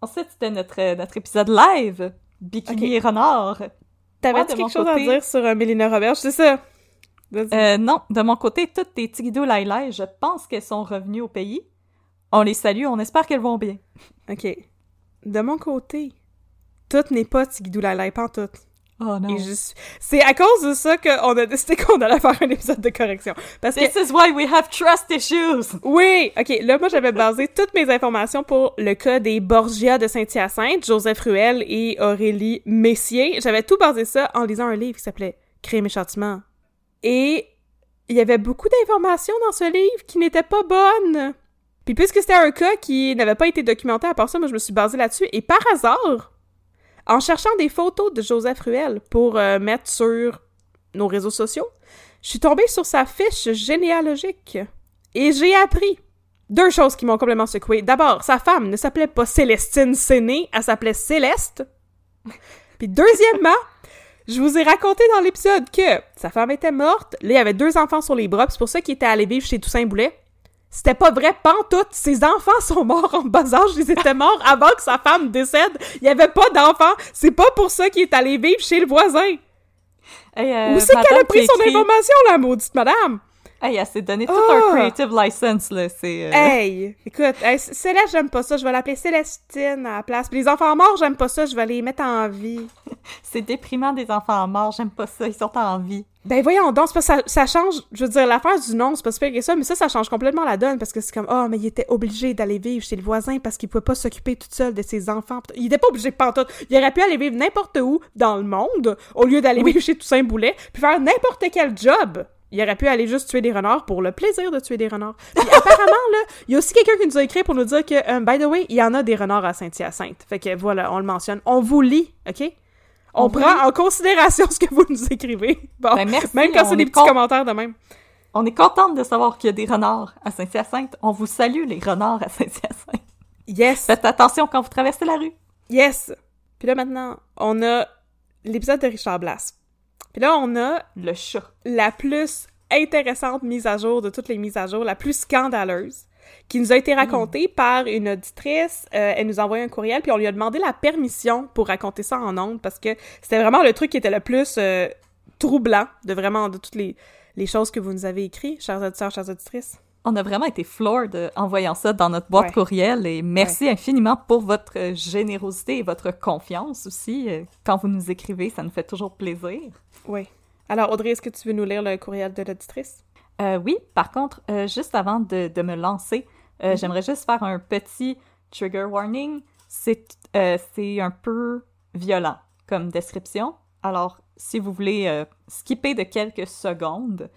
Ensuite, c'était notre, euh, notre épisode live. Bikini et renard. T'avais-tu quelque chose à dire sur euh, Mélina Roberge, c'est ça? Euh, non, de mon côté, toutes tes tigidou lailai, je pense qu'elles sont revenues au pays. On les salue, on espère qu'elles vont bien. OK. De mon côté, tout n'est pas Tigidou Lalai, pas tout. Oh non. C'est à cause de ça qu'on a décidé qu'on allait faire un épisode de correction. Parce que This is why we have trust issues! Oui, ok. Là, moi, j'avais basé toutes mes informations pour le cas des Borgia de Saint-Hyacinthe, Joseph Ruel et Aurélie Messier. J'avais tout basé ça en lisant un livre qui s'appelait Crime et châtiment. Et il y avait beaucoup d'informations dans ce livre qui n'étaient pas bonnes. Puis puisque c'était un cas qui n'avait pas été documenté à part ça, moi, je me suis basée là-dessus. Et par hasard, en cherchant des photos de Joseph Ruel pour euh, mettre sur nos réseaux sociaux, je suis tombée sur sa fiche généalogique. Et j'ai appris deux choses qui m'ont complètement secoué. D'abord, sa femme ne s'appelait pas Célestine Séné, elle s'appelait Céleste. Puis deuxièmement, je vous ai raconté dans l'épisode que sa femme était morte, là, il avait deux enfants sur les bras, c'est pour ça qu'il était allé vivre chez Toussaint Boulet. C'était pas vrai, pantoute. Ses enfants sont morts en bas âge. Ils étaient morts avant que sa femme décède. Il y avait pas d'enfants. C'est pas pour ça qu'il est allé vivre chez le voisin. Hey, euh, Où c'est qu'elle a pris son écrit- information, la maudite madame? Hey, elle s'est donné tout Ah! un creative license, là. C'est. euh, Hey, écoute, hey, Céleste, j'aime pas ça. Je vais l'appeler Célestine à la place. Puis les enfants morts, j'aime pas ça. Je vais les mettre en vie. C'est déprimant des enfants morts, j'aime pas ça, ils sont en vie. Ben voyons donc, c'est parce que ça, ça change, je veux dire, l'affaire du nom, c'est pas super que ça, mais ça, ça change complètement la donne, parce que c'est comme, oh, mais il était obligé d'aller vivre chez le voisin parce qu'il pouvait pas s'occuper tout seul de ses enfants. Il était pas obligé de pantoute. Il aurait pu aller vivre n'importe où dans le monde, au lieu d'aller vivre chez Toussaint Boulet, puis faire n'importe quel job. Il aurait pu aller juste tuer des renards pour le plaisir de tuer des renards. Puis apparemment, là, il y a aussi quelqu'un qui nous a écrit pour nous dire que, euh, by the way, il y en a des renards à Saint-Hyacinthe. Fait que voilà, on le mentionne. On vous lit, OK? On, On prend vous- en considération ce que vous nous écrivez. Bon, Ben, merci, même quand c'est des petits con- commentaires de même. On est contente de savoir qu'il y a des renards à Saint-Hyacinthe. On vous salue, les renards à Saint-Hyacinthe. Yes! Faites attention quand vous traversez la rue. Yes! Puis là, maintenant, on a l'épisode de Richard Blas. Puis là, on a Le chat. la plus intéressante mise à jour de toutes les mises à jour, la plus scandaleuse, qui nous a été racontée par une auditrice. Euh, elle nous a envoyé un courriel, puis on lui a demandé la permission pour raconter ça en ondes, parce que c'était vraiment le truc qui était le plus euh, troublant de vraiment de toutes les, les choses que vous nous avez écrites, chers auditeurs, chères auditrices. On a vraiment été floored en voyant ça dans notre boîte Ouais. courriel et merci infiniment pour votre euh, générosité et votre confiance aussi. Euh, Quand vous nous écrivez, ça nous fait toujours plaisir. Oui. Alors, Audrey, est-ce que tu veux nous lire le courriel de l'auditrice? Euh, oui, par contre, euh, juste avant de, de me lancer, euh, j'aimerais juste faire un petit trigger warning. C'est un peu violent comme description. Alors, si vous voulez skipper de quelques secondes,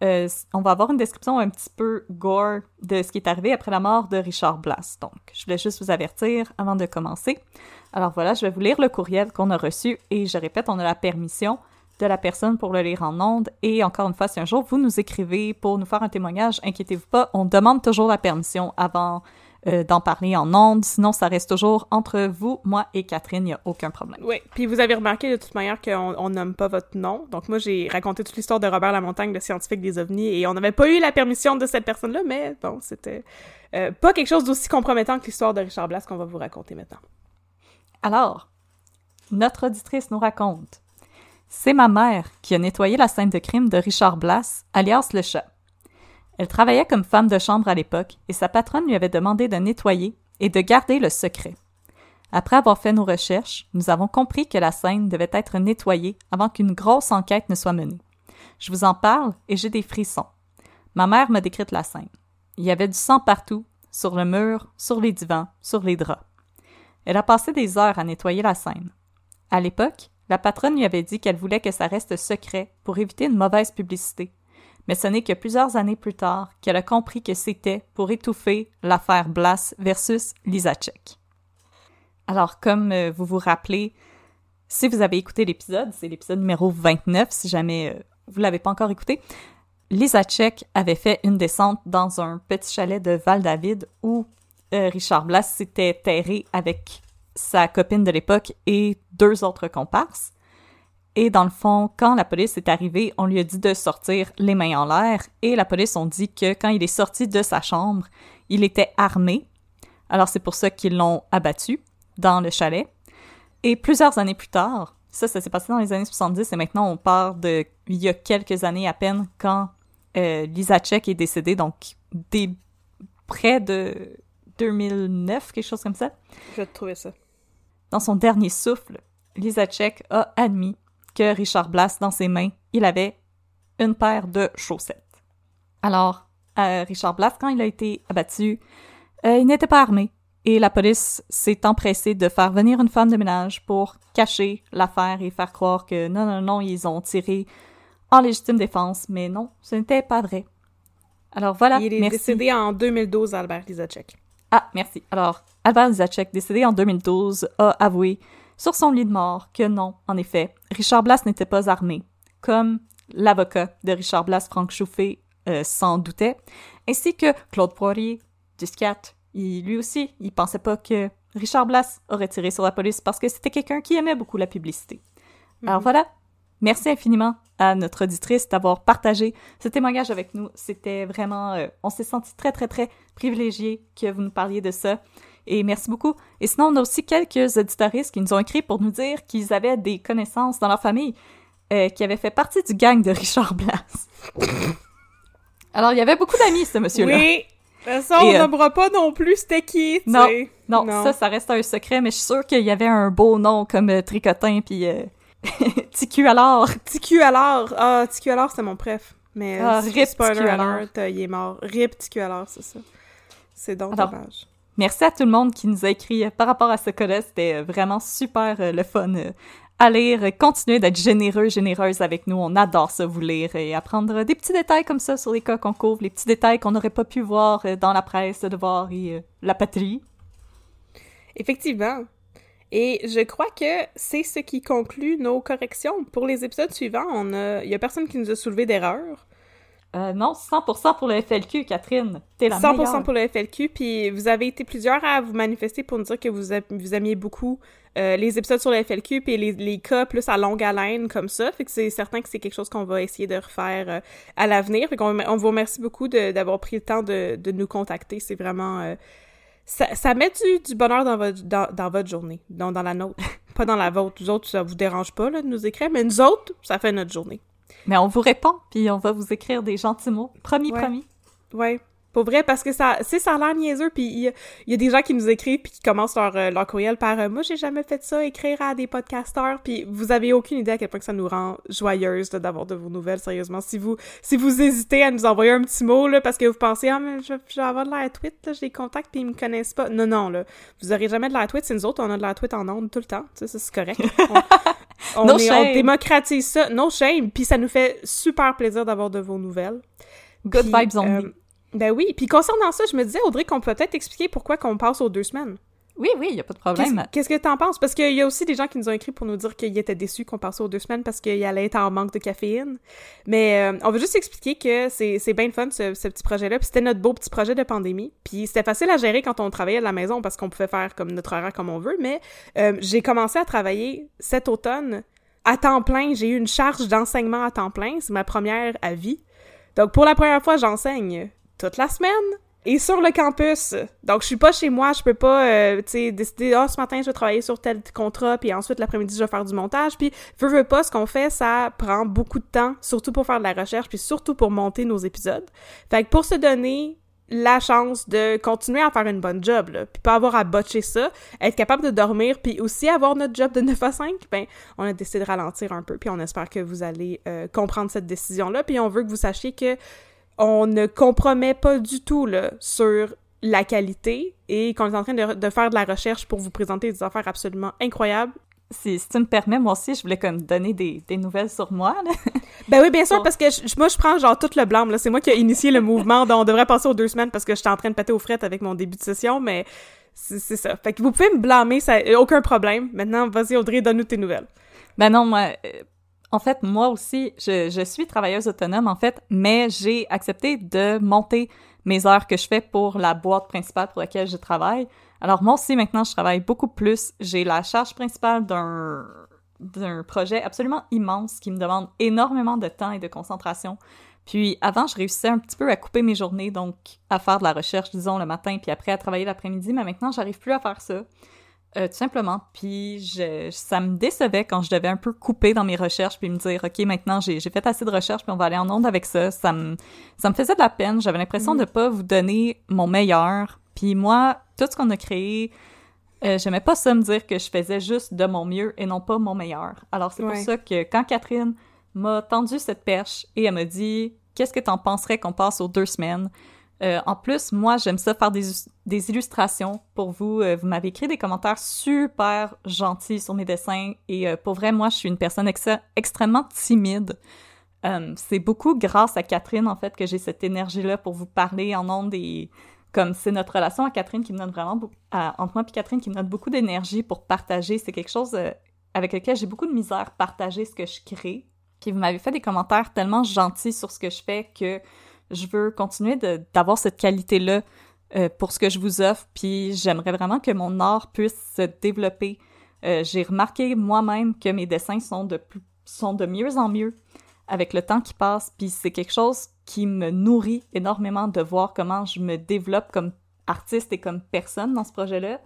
on va avoir une description un petit peu gore de ce qui est arrivé après la mort de Richard Blas. Donc, je voulais juste vous avertir avant de commencer. Alors voilà, je vais vous lire le courriel qu'on a reçu et je répète, on a la permission de la personne pour le lire en ondes. Et encore une fois, si un jour vous nous écrivez pour nous faire un témoignage, inquiétez-vous pas, on demande toujours la permission avant euh, d'en parler en ondes. Sinon, ça reste toujours entre vous, moi et Catherine, il n'y a aucun problème. Oui. Puis vous avez remarqué de toute manière qu'on on nomme pas votre nom. Donc moi, j'ai raconté toute l'histoire de Robert Lamontagne, le scientifique des ovnis, et on n'avait pas eu la permission de cette personne-là, mais bon, c'était euh, pas quelque chose d'aussi compromettant que l'histoire de Richard Blas qu'on va vous raconter maintenant. Alors, notre auditrice nous raconte C'est ma mère qui a nettoyé la scène de crime de Richard Blas, alias le chat. Elle travaillait comme femme de chambre à l'époque et sa patronne lui avait demandé de nettoyer et de garder le secret. Après avoir fait nos recherches, nous avons compris que la scène devait être nettoyée avant qu'une grosse enquête ne soit menée. Je vous en parle et j'ai des frissons. Ma mère m'a décrite la scène. Il y avait du sang partout, sur le mur, sur les divans, sur les draps. Elle a passé des heures à nettoyer la scène. À l'époque, la patronne lui avait dit qu'elle voulait que ça reste secret pour éviter une mauvaise publicité. Mais ce n'est que plusieurs années plus tard qu'elle a compris que c'était pour étouffer l'affaire Blas versus Lisacek. Alors, comme euh, vous vous rappelez, si vous avez écouté l'épisode, c'est l'épisode numéro 29, si jamais euh, vous l'avez pas encore écouté, Lisacek avait fait une descente dans un petit chalet de Val-David où euh, Richard Blas s'était terré avec sa copine de l'époque et deux autres comparses. Et dans le fond, quand la police est arrivée, on lui a dit de sortir les mains en l'air et la police ont dit que quand il est sorti de sa chambre, il était armé. Alors c'est pour ça qu'ils l'ont abattu dans le chalet. Et plusieurs années plus tard, ça, ça s'est passé dans les années 70 et maintenant on part de il y a quelques années à peine quand euh, Lisa Tchek est décédée, donc des, près de 2009, quelque chose comme ça. Je vais te trouver ça. Dans son dernier souffle, Lisa Tchek a admis que Richard Blas, dans ses mains, il avait une paire de chaussettes. Alors, euh, Richard Blas, quand il a été abattu, euh, il n'était pas armé. Et la police s'est empressée de faire venir une femme de ménage pour cacher l'affaire et faire croire que non, non, non, ils ont tiré en légitime défense. Mais non, ce n'était pas vrai. Alors voilà, il est merci. décédé en 2012, Albert Lisacek. Ah, merci. Alors, Albert Lisacek, décédé en 2012, a avoué sur son lit de mort que non, en effet, Richard Blas n'était pas armé, comme l'avocat de Richard Blas, Franck Chauffé, euh, s'en doutait, ainsi que Claude Poirier, du SCAT. Il, lui aussi, il pensait pas que Richard Blas aurait tiré sur la police parce que c'était quelqu'un qui aimait beaucoup la publicité. Alors voilà, merci infiniment à notre auditrice d'avoir partagé ce témoignage avec nous. C'était vraiment, euh, on s'est senti très très très privilégiés que vous nous parliez de ça. Et merci beaucoup. Et sinon, on a aussi quelques auditoristes qui nous ont écrit pour nous dire qu'ils avaient des connaissances dans leur famille euh, qui avaient fait partie du gang de Richard Blas. Alors, il y avait beaucoup d'amis, ce monsieur-là. Oui! Ça, on euh, nommera pas non plus c'était qui, tu Non, sais. non, ça, ça reste un secret, mais je suis sûre qu'il y avait un beau nom comme euh, Tricotin puis Ticu alors. TQ alors. Ah, TQ alors, c'est mon préf. Mais Ah, rip spoiler TQ alors. alert, il est mort. Rip TQ alors, c'est ça. C'est donc Alors, dommage. Merci à tout le monde qui nous a écrit par rapport à ce cas-là. C'était euh, vraiment super euh, le fun euh, à lire. Continuez d'être généreux, généreuses avec nous. On adore ça, vous lire et apprendre des petits détails comme ça sur les cas qu'on couvre, les petits détails qu'on n'aurait pas pu voir dans la presse, de devoir et la patrie. Effectivement. Et je crois que c'est ce qui conclut nos corrections. Pour les épisodes suivants, il y a personne qui nous a soulevé d'erreur. Euh, non, 100% pour le FLQ, Catherine. T'es la 100% meilleure. pour le FLQ, puis vous avez été plusieurs à vous manifester pour nous dire que vous, a- vous aimiez beaucoup euh, les épisodes sur le FLQ, puis les, les cas plus à longue haleine comme ça. Fait que c'est certain que c'est quelque chose qu'on va essayer de refaire euh, à l'avenir. Fait qu'on on vous remercie beaucoup d'avoir pris le temps de, de nous contacter. C'est vraiment... ça, ça met du, du bonheur dans votre, dans, dans votre journée, dans, dans la nôtre. pas dans la vôtre. Vous autres, ça vous dérange pas là, de nous écrire, mais nous autres, ça fait notre journée. Mais on vous répond, puis on va vous écrire des gentils mots. Promis, Ouais. promis. Ouais. Pour vrai, parce que ça, c'est ça a l'air niaiseux, puis il y, y a des gens qui nous écrivent puis qui commencent leur, euh, leur courriel par euh, Moi, j'ai jamais fait ça, écrire à des podcasteurs », puis vous avez aucune idée à quel point que ça nous rend joyeuses là, d'avoir de vos nouvelles, sérieusement. Si vous si vous hésitez à nous envoyer un petit mot, là, parce que vous pensez « Ah, mais je, je vais avoir de l'air tweet, là, j'ai des contacts puis ils me connaissent pas. » Non, non, là. Vous aurez jamais de l'air tweet, c'est nous autres, on a de l'air tweet en ondes tout le temps, tu sais, c'est correct. On, on No est- on shame. démocratise ça, no shame, puis ça nous fait super plaisir d'avoir de vos nouvelles. Good vibes only. euh, ben oui. Puis concernant ça, je me disais, Audrey, qu'on peut peut-être expliquer pourquoi qu'on passe aux deux semaines. Oui, oui, il a pas de problème. qu'est-ce que t'en penses? Parce qu'il y a aussi des gens qui nous ont écrit pour nous dire qu'ils étaient déçus qu'on passait aux deux semaines parce qu'il allait être en manque de caféine. Mais euh, on veut juste expliquer que c'est bien fun, ce, ce petit projet-là. Puis c'était notre beau petit projet de pandémie. Puis c'était facile à gérer quand on travaillait à la maison parce qu'on pouvait faire comme notre horaire comme on veut. Mais euh, j'ai commencé à travailler cet automne à temps plein. J'ai eu une charge d'enseignement à temps plein. C'est ma première à vie. Donc pour la première fois, j'enseigne toute la semaine et sur le campus. Donc je suis pas chez moi, je peux pas euh, tu sais décider ah ce matin je vais travailler sur tel contrat puis ensuite l'après-midi je vais faire du montage puis veux veux pas ce qu'on fait ça prend beaucoup de temps surtout pour faire de la recherche puis surtout pour monter nos épisodes. Fait que pour se donner la chance de continuer à faire une bonne job, puis pas avoir à botcher ça, être capable de dormir, puis aussi avoir notre job de 9 à 5, ben, on a décidé de ralentir un peu, puis on espère que vous allez euh, comprendre cette décision-là, puis on veut que vous sachiez que on ne compromet pas du tout, là, sur la qualité, et qu'on est en train de, de faire de la recherche pour vous présenter des affaires absolument incroyables. Si, si tu me permets, moi aussi, je voulais comme donner des, des nouvelles sur moi. là. Ben oui, bien sûr, Bon. parce que je- moi, je prends genre tout le blâme. C'est moi qui ai initié le mouvement, dont on devrait passer aux deux semaines parce que j'étais en train de péter aux frettes avec mon début de session, mais c'est ça. Fait que vous pouvez me blâmer, ça aucun problème. Maintenant, vas-y, Audrey, donne-nous tes nouvelles. Ben non, moi, euh, en fait, moi aussi, je, suis travailleuse autonome, en fait, mais j'ai accepté de monter mes heures que je fais pour la boîte principale pour laquelle je travaille. Alors moi aussi, maintenant, je travaille beaucoup plus. J'ai la charge principale d'un d'un projet absolument immense qui me demande énormément de temps et de concentration. Puis avant, je réussissais un petit peu à couper mes journées, donc à faire de la recherche, disons, le matin, puis après à travailler l'après-midi, mais maintenant, j'arrive plus à faire ça. Euh, tout simplement. Puis je, ça me décevait quand je devais un peu couper dans mes recherches puis me dire OK, maintenant j'ai j'ai fait assez de recherches puis on va aller en onde avec ça. Ça me ça me faisait de la peine. J'avais l'impression de pas vous donner mon meilleur. Puis moi, tout ce qu'on a créé, euh, j'aimais pas ça me dire que je faisais juste de mon mieux et non pas mon meilleur. Alors c'est Ouais. pour ça que quand Catherine m'a tendu cette perche et elle m'a dit qu'est-ce que t'en penserais qu'on passe aux deux semaines euh, en plus, moi, j'aime ça faire des, illustrations pour vous. Euh, vous m'avez écrit des commentaires super gentils sur mes dessins et euh, pour vrai, moi, je suis une personne ex- extrêmement timide. C'est beaucoup grâce à Catherine, en fait, que j'ai cette énergie-là pour vous parler en ondes et comme c'est notre relation à Catherine qui me donne vraiment entre moi et Catherine qui me donne beaucoup d'énergie pour partager. C'est quelque chose avec lequel j'ai beaucoup de misère partager ce que je crée. Puis vous m'avez fait des commentaires tellement gentils sur ce que je fais que je veux continuer d'avoir cette qualité-là euh, pour ce que je vous offre, puis j'aimerais vraiment que mon art puisse se développer. Euh, J'ai remarqué moi-même que mes dessins sont de, plus, sont de mieux en mieux avec le temps qui passe, puis c'est quelque chose qui me nourrit énormément de voir comment je me développe comme artiste et comme personne dans ce projet-là.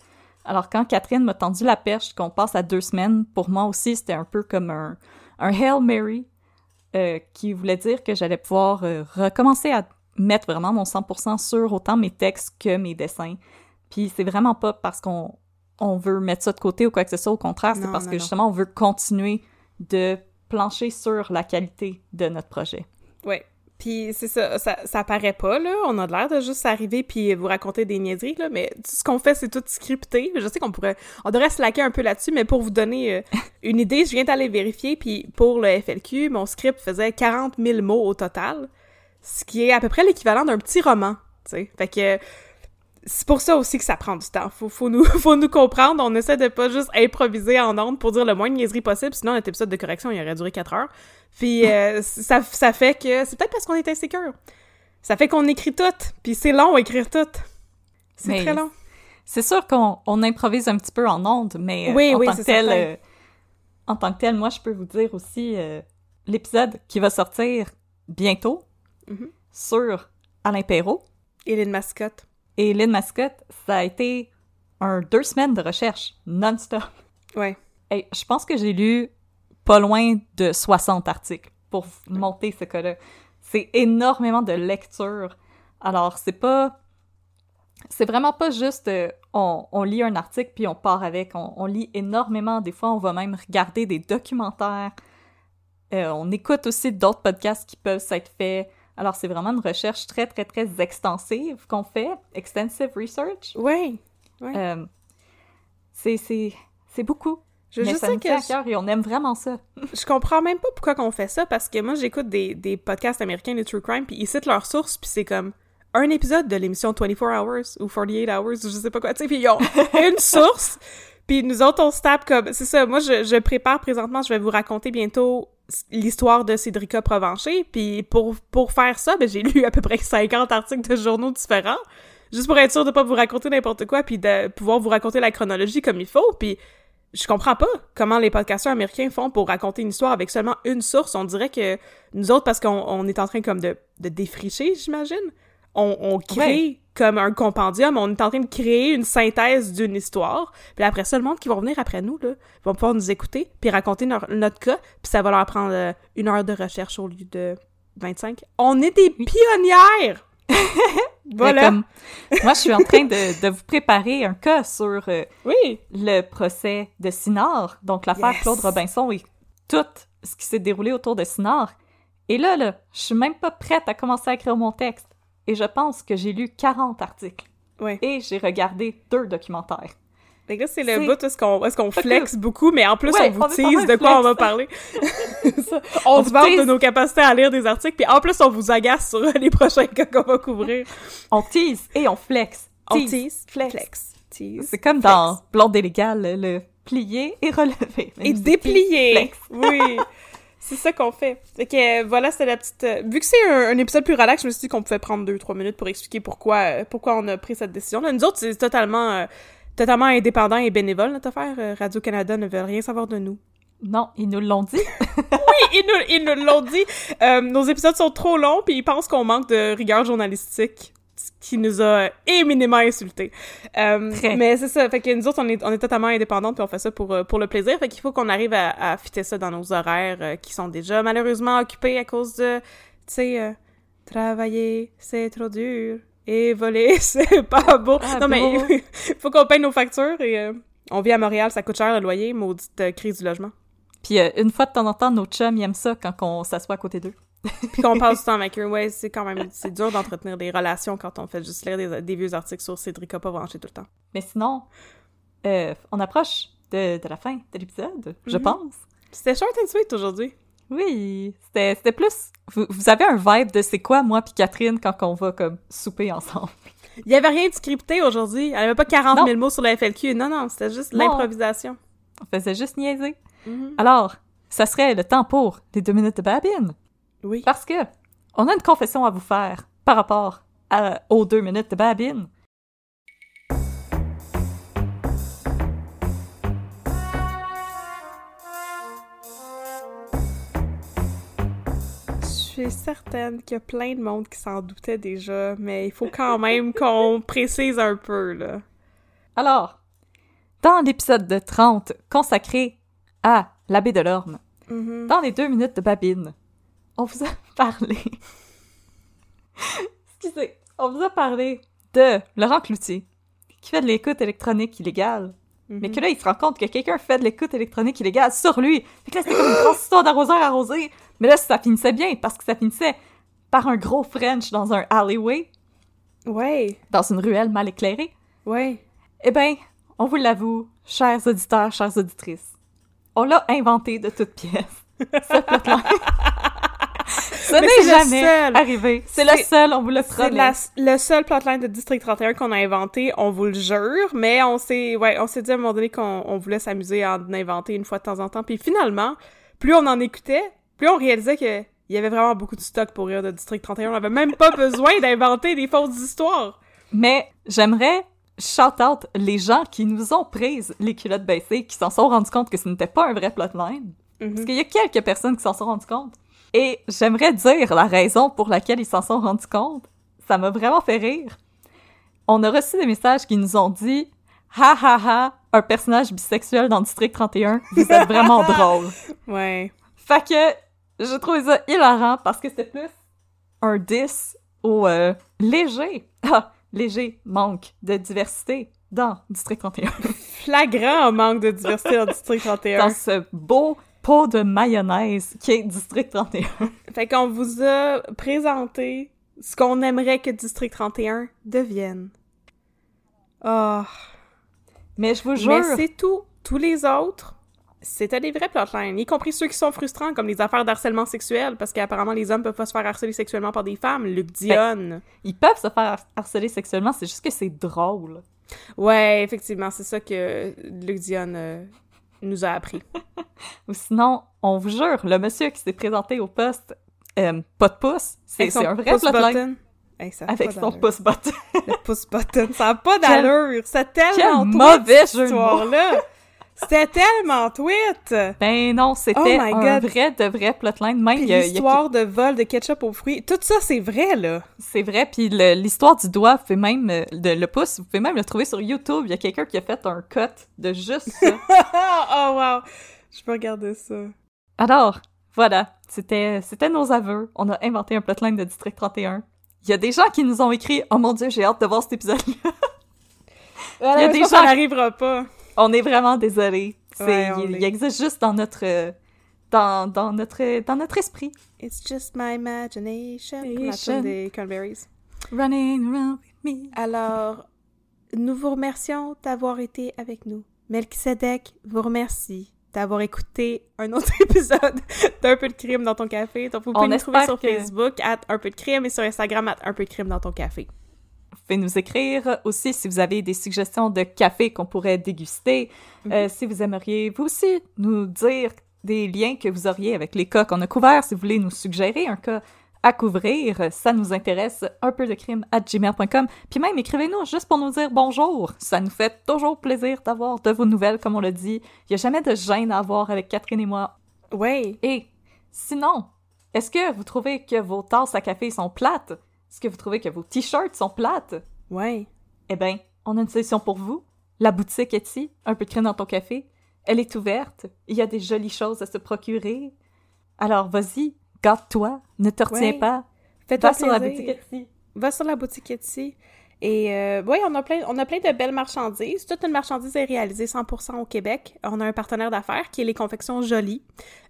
Alors quand Catherine m'a tendu la perche qu'on passe à deux semaines, pour moi aussi c'était un peu comme un, un Hail Mary euh, qui voulait dire que j'allais pouvoir euh, recommencer à mettre vraiment mon 100% sur autant mes textes que mes dessins. Puis c'est vraiment pas parce qu'on on veut mettre ça de côté ou quoi que ce soit, au contraire, c'est parce non, que non. justement on veut continuer de plancher sur la qualité de notre projet. Ouais. Puis c'est ça, ça, ça paraît pas, là. On a l'air de juste arriver puis vous raconter des niaiseries, là. Mais ce qu'on fait, c'est tout scripté. Je sais qu'on pourrait, on devrait se laquer un peu là-dessus, mais pour vous donner euh, une idée, je viens d'aller vérifier, puis pour le FLQ, mon script faisait 40 000 mots au total, ce qui est à peu près l'équivalent d'un petit roman, tu sais. Fait que c'est pour ça aussi que ça prend du temps. Faut, faut, nous, faut nous comprendre. On essaie de pas juste improviser en ondes pour dire le moins de niaiserie possible, sinon notre épisode de correction, il aurait duré 4 heures. Puis euh, ça, ça fait que... C'est peut-être parce qu'on est insécure. Ça fait qu'on écrit tout, puis c'est long écrire tout. C'est très long. C'est sûr qu'on on improvise un petit peu en ondes, mais euh, Oui, en, oui, tant que tel, euh, en tant que tel, moi, je peux vous dire aussi l'épisode qui va sortir bientôt Mhm. sur Alain Perrault Et les mascottes. Et Lynn Mascotte, ça a été un deux semaines de recherche non-stop. Ouais. Hey, je pense que j'ai lu pas loin de 60 articles pour monter ce cas-là. C'est énormément de lecture. Alors, c'est pas... C'est vraiment pas juste euh, on, on lit un article puis on part avec. On, on lit énormément. Des fois, on va même regarder des documentaires. Euh, on écoute aussi d'autres podcasts qui peuvent s'être faits. Alors, c'est vraiment une recherche très, très, très extensive qu'on fait. Extensive research. Ouais. Ouais. Euh, c'est, c'est, c'est beaucoup. Je, mais je ça sais nous tient à que cœur et on aime vraiment ça. je, je comprends même pas pourquoi qu'on fait ça, parce que moi, j'écoute des, des podcasts américains de true crime, puis ils citent leurs sources, puis c'est comme un épisode de l'émission 24 Hours ou 48 Hours ou je sais pas quoi, tu sais, puis ils ont une source, puis nous autres, on se tape comme... C'est ça, moi, je, je prépare présentement, je vais vous raconter bientôt l'histoire de Cédrica Provencher, puis pour, pour faire ça, ben, j'ai lu à peu près 50 articles de journaux différents, juste pour être sûr de pas vous raconter n'importe quoi, puis de pouvoir vous raconter la chronologie comme il faut, puis je comprends pas comment les podcasteurs américains font pour raconter une histoire avec seulement une source. On dirait que nous autres, parce qu'on on est en train comme de, de défricher, j'imagine, on, crée. Comme un compendium, on est en train de créer une synthèse d'une histoire. Puis après ça, le monde qui va venir après nous, là, vont pouvoir nous écouter, puis raconter notre cas, puis ça va leur prendre euh, une heure de recherche au lieu de 25. On est des pionnières! Voilà! comme- moi, je suis en train de, de vous préparer un cas sur euh, Oui! le procès de Sinard, donc l'affaire Yes. Claude Robinson et tout ce qui s'est déroulé autour de Sinard. Et là, là, je suis même pas prête à commencer à écrire mon texte. Et je pense que j'ai lu 40 articles. Ouais. Et j'ai regardé deux documentaires. Que là, c'est le bout où est-ce qu'on est-ce qu'on Fait que- flex beaucoup, mais en plus, Ouais, on vous on tease de quoi flex. on va parler. Ça. on, On se vante de tease. nos capacités à lire des articles, puis en plus, on vous agace sur les prochains cas qu'on va couvrir. On tease et on flex. On tease, flex. flex, tease. C'est comme dans Blonde et légal, le, plier et relever. Et déplier. Oui. C'est ça qu'on fait. Fait que euh, voilà, c'était la petite. euh, vu que c'est un, un épisode plus relax, je me suis dit qu'on pouvait prendre deux trois minutes pour expliquer pourquoi euh, pourquoi on a pris cette décision-là. Nous autres, c'est totalement euh, totalement indépendant et bénévole notre affaire. Radio Canada ne veut rien savoir de nous. Non, ils nous l'ont dit. Oui, ils nous, ils nous l'ont dit. Euh, nos épisodes sont trop longs, puis ils pensent qu'on manque de rigueur journalistique, qui nous a éminemment insultés. Euh, mais c'est ça, fait que nous autres, on est, on est totalement indépendantes, puis on fait ça pour, euh, pour le plaisir, fait qu'il faut qu'on arrive à, à fitter ça dans nos horaires euh, qui sont déjà malheureusement occupés à cause de, tu sais, euh, travailler, c'est trop dur, et voler, c'est pas beau. Ah, non, mais beau. faut qu'on paye nos factures, et on vit à Montréal, ça coûte cher le loyer, maudite crise du logement. Puis une fois de temps en temps, nos chums, ils aiment ça quand on s'assoit à côté d'eux. Puis qu'on passe du temps avec eux. Ouais, c'est quand même... C'est dur d'entretenir des relations quand on fait juste lire des, des vieux articles sur Cédric pas branché tout le temps. Mais sinon, euh, on approche de, de la fin de l'épisode, je Mhm. pense. C'était short and sweet aujourd'hui. Oui, c'était plus... Vous, vous avez un vibe de c'est quoi, moi puis Catherine, quand on va comme souper ensemble? Il y avait rien de scripté aujourd'hui. Elle avait pas 40 000 Non. mots sur la FLQ. Non, non, c'était juste l'improvisation. On faisait juste niaiser. Mhm. Alors, ça serait le temps pour les deux minutes de babine. Oui. Parce que on a une confession à vous faire par rapport à- aux deux minutes de babine. Je suis certaine qu'il y a plein de monde qui s'en doutait déjà, mais il faut quand même qu'on précise un peu, là. Alors, dans l'épisode de 30 consacré à l'abbé de l'Orme, Mhm. dans les deux minutes de babine, on vous a parlé. Excusez, on vous a parlé de Laurent Cloutier, qui fait de l'écoute électronique illégale. Mais que là, il se rend compte que quelqu'un fait de l'écoute électronique illégale sur lui. Fait que là, c'était comme une grosse histoire d'arroseur arrosé. Mais là, ça finissait bien, parce que ça finissait par un gros French dans un alleyway, Ouais, dans une ruelle mal éclairée. ouais. Eh ben, on vous l'avoue, chers auditeurs, chères auditrices, on l'a inventé de toutes pièces. Ce Ce n'est c'est jamais seul. arrivé. C'est le C'est- seul, on vous le C'est promet. la- le seul plotline de District 31 qu'on a inventé, on vous le jure, mais on s'est ouais, on s'est dit à un moment donné qu'on on voulait s'amuser à en inventer une fois de temps en temps. Puis finalement, plus on en écoutait, plus on réalisait que il y avait vraiment beaucoup de stock pour rire de District 31. On avait même pas besoin d'inventer des fausses histoires. Mais j'aimerais shout out les gens qui nous ont prises les culottes baissées, qui s'en sont rendus compte que ce n'était pas un vrai plotline. Mhm. Parce qu'il y a quelques personnes qui s'en sont rendues compte. Et j'aimerais dire la raison pour laquelle ils s'en sont rendus compte. Ça m'a vraiment fait rire. On a reçu des messages qui nous ont dit Ha ha ha, un personnage bisexuel dans District 31, vous êtes vraiment drôle. Ouais. Fait que je trouvais ça hilarant parce que c'était plus un 10 au euh, léger, ah, léger manque de diversité dans District 31. Flagrant manque de diversité dans District 31. dans ce beau pot de mayonnaise qui est District 31. Fait qu'on vous a présenté ce qu'on aimerait que District 31 devienne. Ah. Mais je vous Mais jure, c'est tout. Tous les autres, c'était des vrais plotlines, y compris ceux qui sont frustrants, comme les affaires d'harcèlement sexuel, parce qu'apparemment les hommes peuvent pas se faire harceler sexuellement par des femmes. Luc Dion. ils peuvent se faire harceler sexuellement, c'est juste que c'est drôle. Ouais, effectivement, c'est ça que Luc Dion euh, nous a appris. Ou sinon, on vous jure, le monsieur qui s'est présenté au poste, euh, pas de pouce, c'est un vrai plotline. Hey, Avec son pouce button. Le pouce button, ça a pas d'allure. C'est tellement quel mauvais histoire-là. C'était tellement tweet. Ben non, c'était Oh un vrai de vrai plotline. Même, Puis y a- l'histoire de vol de ketchup aux fruits, tout ça, c'est vrai, là. C'est vrai, puis l'histoire du doigt, vous pouvez même, euh, de, le pouce, vous pouvez même le trouver sur YouTube. Il y a quelqu'un qui a fait un cut de juste ça. oh, wow. Je peux regarder ça. Alors, voilà, c'était c'était nos aveux. On a inventé un plotline de District 31. Il y a des gens qui nous ont écrit « Oh mon Dieu, j'ai hâte de voir cet épisode-là. Il y a des gens- Ça n'arrivera pas. » On est vraiment désolés. C'est- Ouais, il, il existe juste dans notre... Dans, dans, notre, dans notre esprit. It's just my imagination. Imagination. des Cranberries. Running around with me. Alors, nous vous remercions d'avoir été avec nous. Melchizedek vous remercie d'avoir écouté un autre épisode d'Un peu de crime dans ton café. Donc, vous pouvez On nous trouver sur que- Facebook, at Un peu de crime, et sur Instagram, at Un peu de crime dans ton café. Vous pouvez nous écrire aussi si vous avez des suggestions de café qu'on pourrait déguster. Euh, si vous aimeriez vous aussi nous dire des liens que vous auriez avec les cas qu'on a couverts, si vous voulez nous suggérer un cas à couvrir, ça nous intéresse un peu de crime à gmail.com. Puis même écrivez-nous juste pour nous dire bonjour. Ça nous fait toujours plaisir d'avoir de vos nouvelles, comme on l'a dit. Il n'y a jamais de gêne à avoir avec Catherine et moi. Ouais. Et sinon, est-ce que vous trouvez que vos tasses à café sont plates? Est-ce que vous trouvez que vos t-shirts sont plates? Ouais. Eh bien, on a une solution pour vous. La boutique Etsy, un peu de crème dans ton café, elle est ouverte. Il y a des jolies choses à se procurer. Alors, vas-y, gâte-toi, ne te retiens Ouais. pas. Fais-toi Va sur la boutique Etsy. Va sur la boutique Etsy. Et euh, oui, on a plein, on a plein de belles marchandises. Toute une marchandise est réalisée 100% au Québec. On a un partenaire d'affaires qui est les confections Jolies.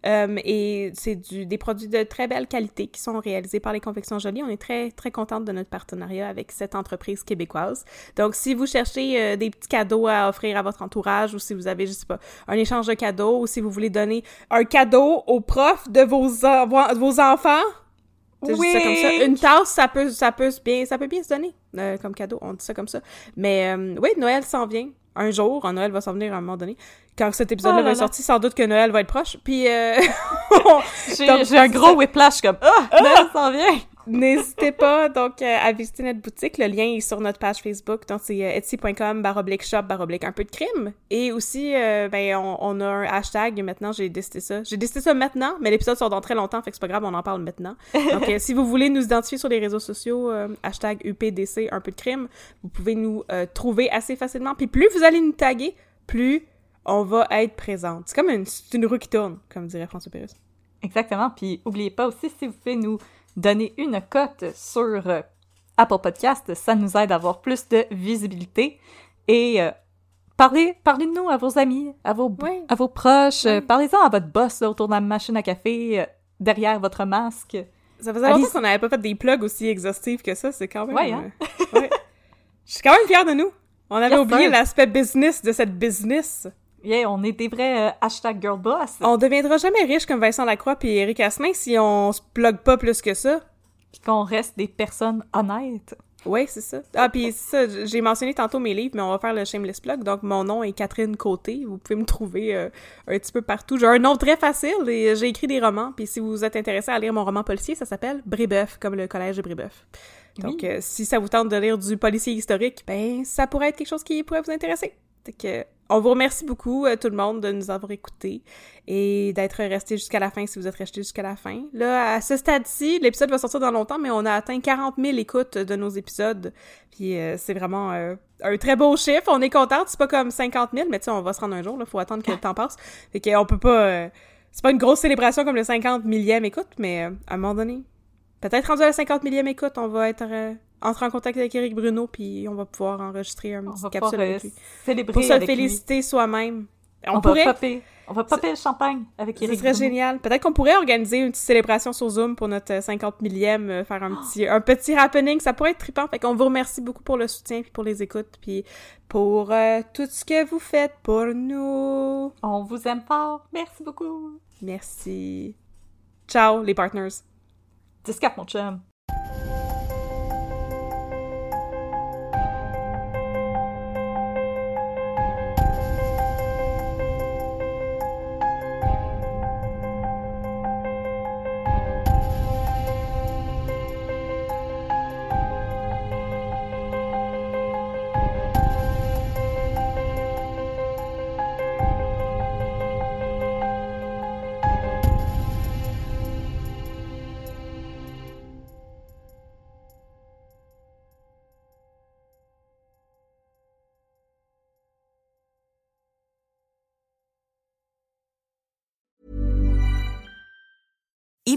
Euh, et c'est des produits de très belle qualité qui sont réalisés par les confections Jolies. On est très, très contente de notre partenariat avec cette entreprise québécoise. Donc, si vous cherchez euh, des petits cadeaux à offrir à votre entourage ou si vous avez, je sais pas, un échange de cadeaux ou si vous voulez donner un cadeau aux profs de vos, de vos enfants, ça comme ça. Une tasse, ça peut, ça peut bien, ça peut bien se donner euh, comme cadeau. On dit ça comme ça. Mais euh, oui, Noël s'en vient. Un jour, un Noël va s'en venir à un moment donné. Quand cet épisode-là Oh là va être sorti, sans doute que Noël va être proche. Puis, euh, J'ai un gros whiplash comme Ah, Noël s'en vient! n'hésitez pas donc euh, à visiter notre boutique. Le lien est sur notre page Facebook. Donc, c'est euh, etsy.com baroblique shop baroblique un peu de crime. Et aussi, euh, ben, on, on a un hashtag maintenant. J'ai décidé ça. J'ai décidé ça maintenant, mais l'épisode sort dans très longtemps, fait que c'est pas grave, on en parle maintenant. Donc, si vous voulez nous identifier sur les réseaux sociaux, hashtag UPDC un peu de crime, vous pouvez nous trouver assez facilement. Puis plus vous allez nous taguer, plus on va être présente. C'est comme une, une roue qui tourne, comme dirait François Pérus. Exactement. Puis, oubliez pas aussi, si vous pouvez nous donner une cote sur euh, Apple Podcast, ça nous aide à avoir plus de visibilité. Et euh, parlez, parlez de nous à vos amis, à vos, Oui. à vos proches. Parlez-en à votre boss là, autour de la machine à café, euh, derrière votre masque. Ça faisait longtemps qu'on n'avait pas fait des plugs aussi exhaustifs que ça, c'est quand même... Ouais, hein? euh, ouais. Je suis quand même fière de nous. On avait Yes, oublié l'aspect business de cette business. Yeah, on est des vrais euh, hashtag girlboss. On deviendra jamais riche comme Vincent Lacroix puis Eric Asselin si on se blogue pas plus que ça. Puis qu'on reste des personnes honnêtes. Oui, c'est ça. Ah, puis ça, j'ai mentionné tantôt mes livres, mais on va faire le shameless plug. Donc, mon nom est Catherine Côté. Vous pouvez me trouver euh, un petit peu partout. J'ai un nom très facile et j'ai écrit des romans. Puis si vous êtes intéressé à lire mon roman policier, ça s'appelle Brébeuf, comme le collège de Brébeuf. Donc, euh, si ça vous tente de lire du policier historique, ben, ça pourrait être quelque chose qui pourrait vous intéresser. Fait que, on vous remercie beaucoup, euh, tout le monde, de nous avoir écoutés et d'être resté jusqu'à la fin si vous êtes resté jusqu'à la fin. Là, à ce stade-ci, l'épisode va sortir dans longtemps, mais on a atteint 40 000 écoutes de nos épisodes. Puis euh, c'est vraiment euh, un très beau chiffre. On est contente. C'est pas comme 50 000, mais tu sais, on va se rendre un jour. Il faut attendre que le temps passe. Fait qu'on peut pas... c'est pas une grosse célébration comme le 50 millième écoute, mais à un moment donné, peut-être rendu à la 50 millième écoute, on va être entrer en contact avec Eric Bruno, puis on va pouvoir enregistrer un petit capsule avec lui. Célébrer Pour se féliciter soi-même. On, pourrait... va popper. On va popper le champagne avec Eric Ce serait génial. Peut-être qu'on pourrait organiser une petite célébration sur Zoom pour notre 50 millième, euh, faire un petit, un petit happening. Ça pourrait être trippant. Fait qu'on vous remercie beaucoup pour le soutien, puis pour les écoutes, puis pour euh, tout ce que vous faites pour nous. On vous aime fort. Merci beaucoup. Merci. Ciao, les partners. 10 mon chum.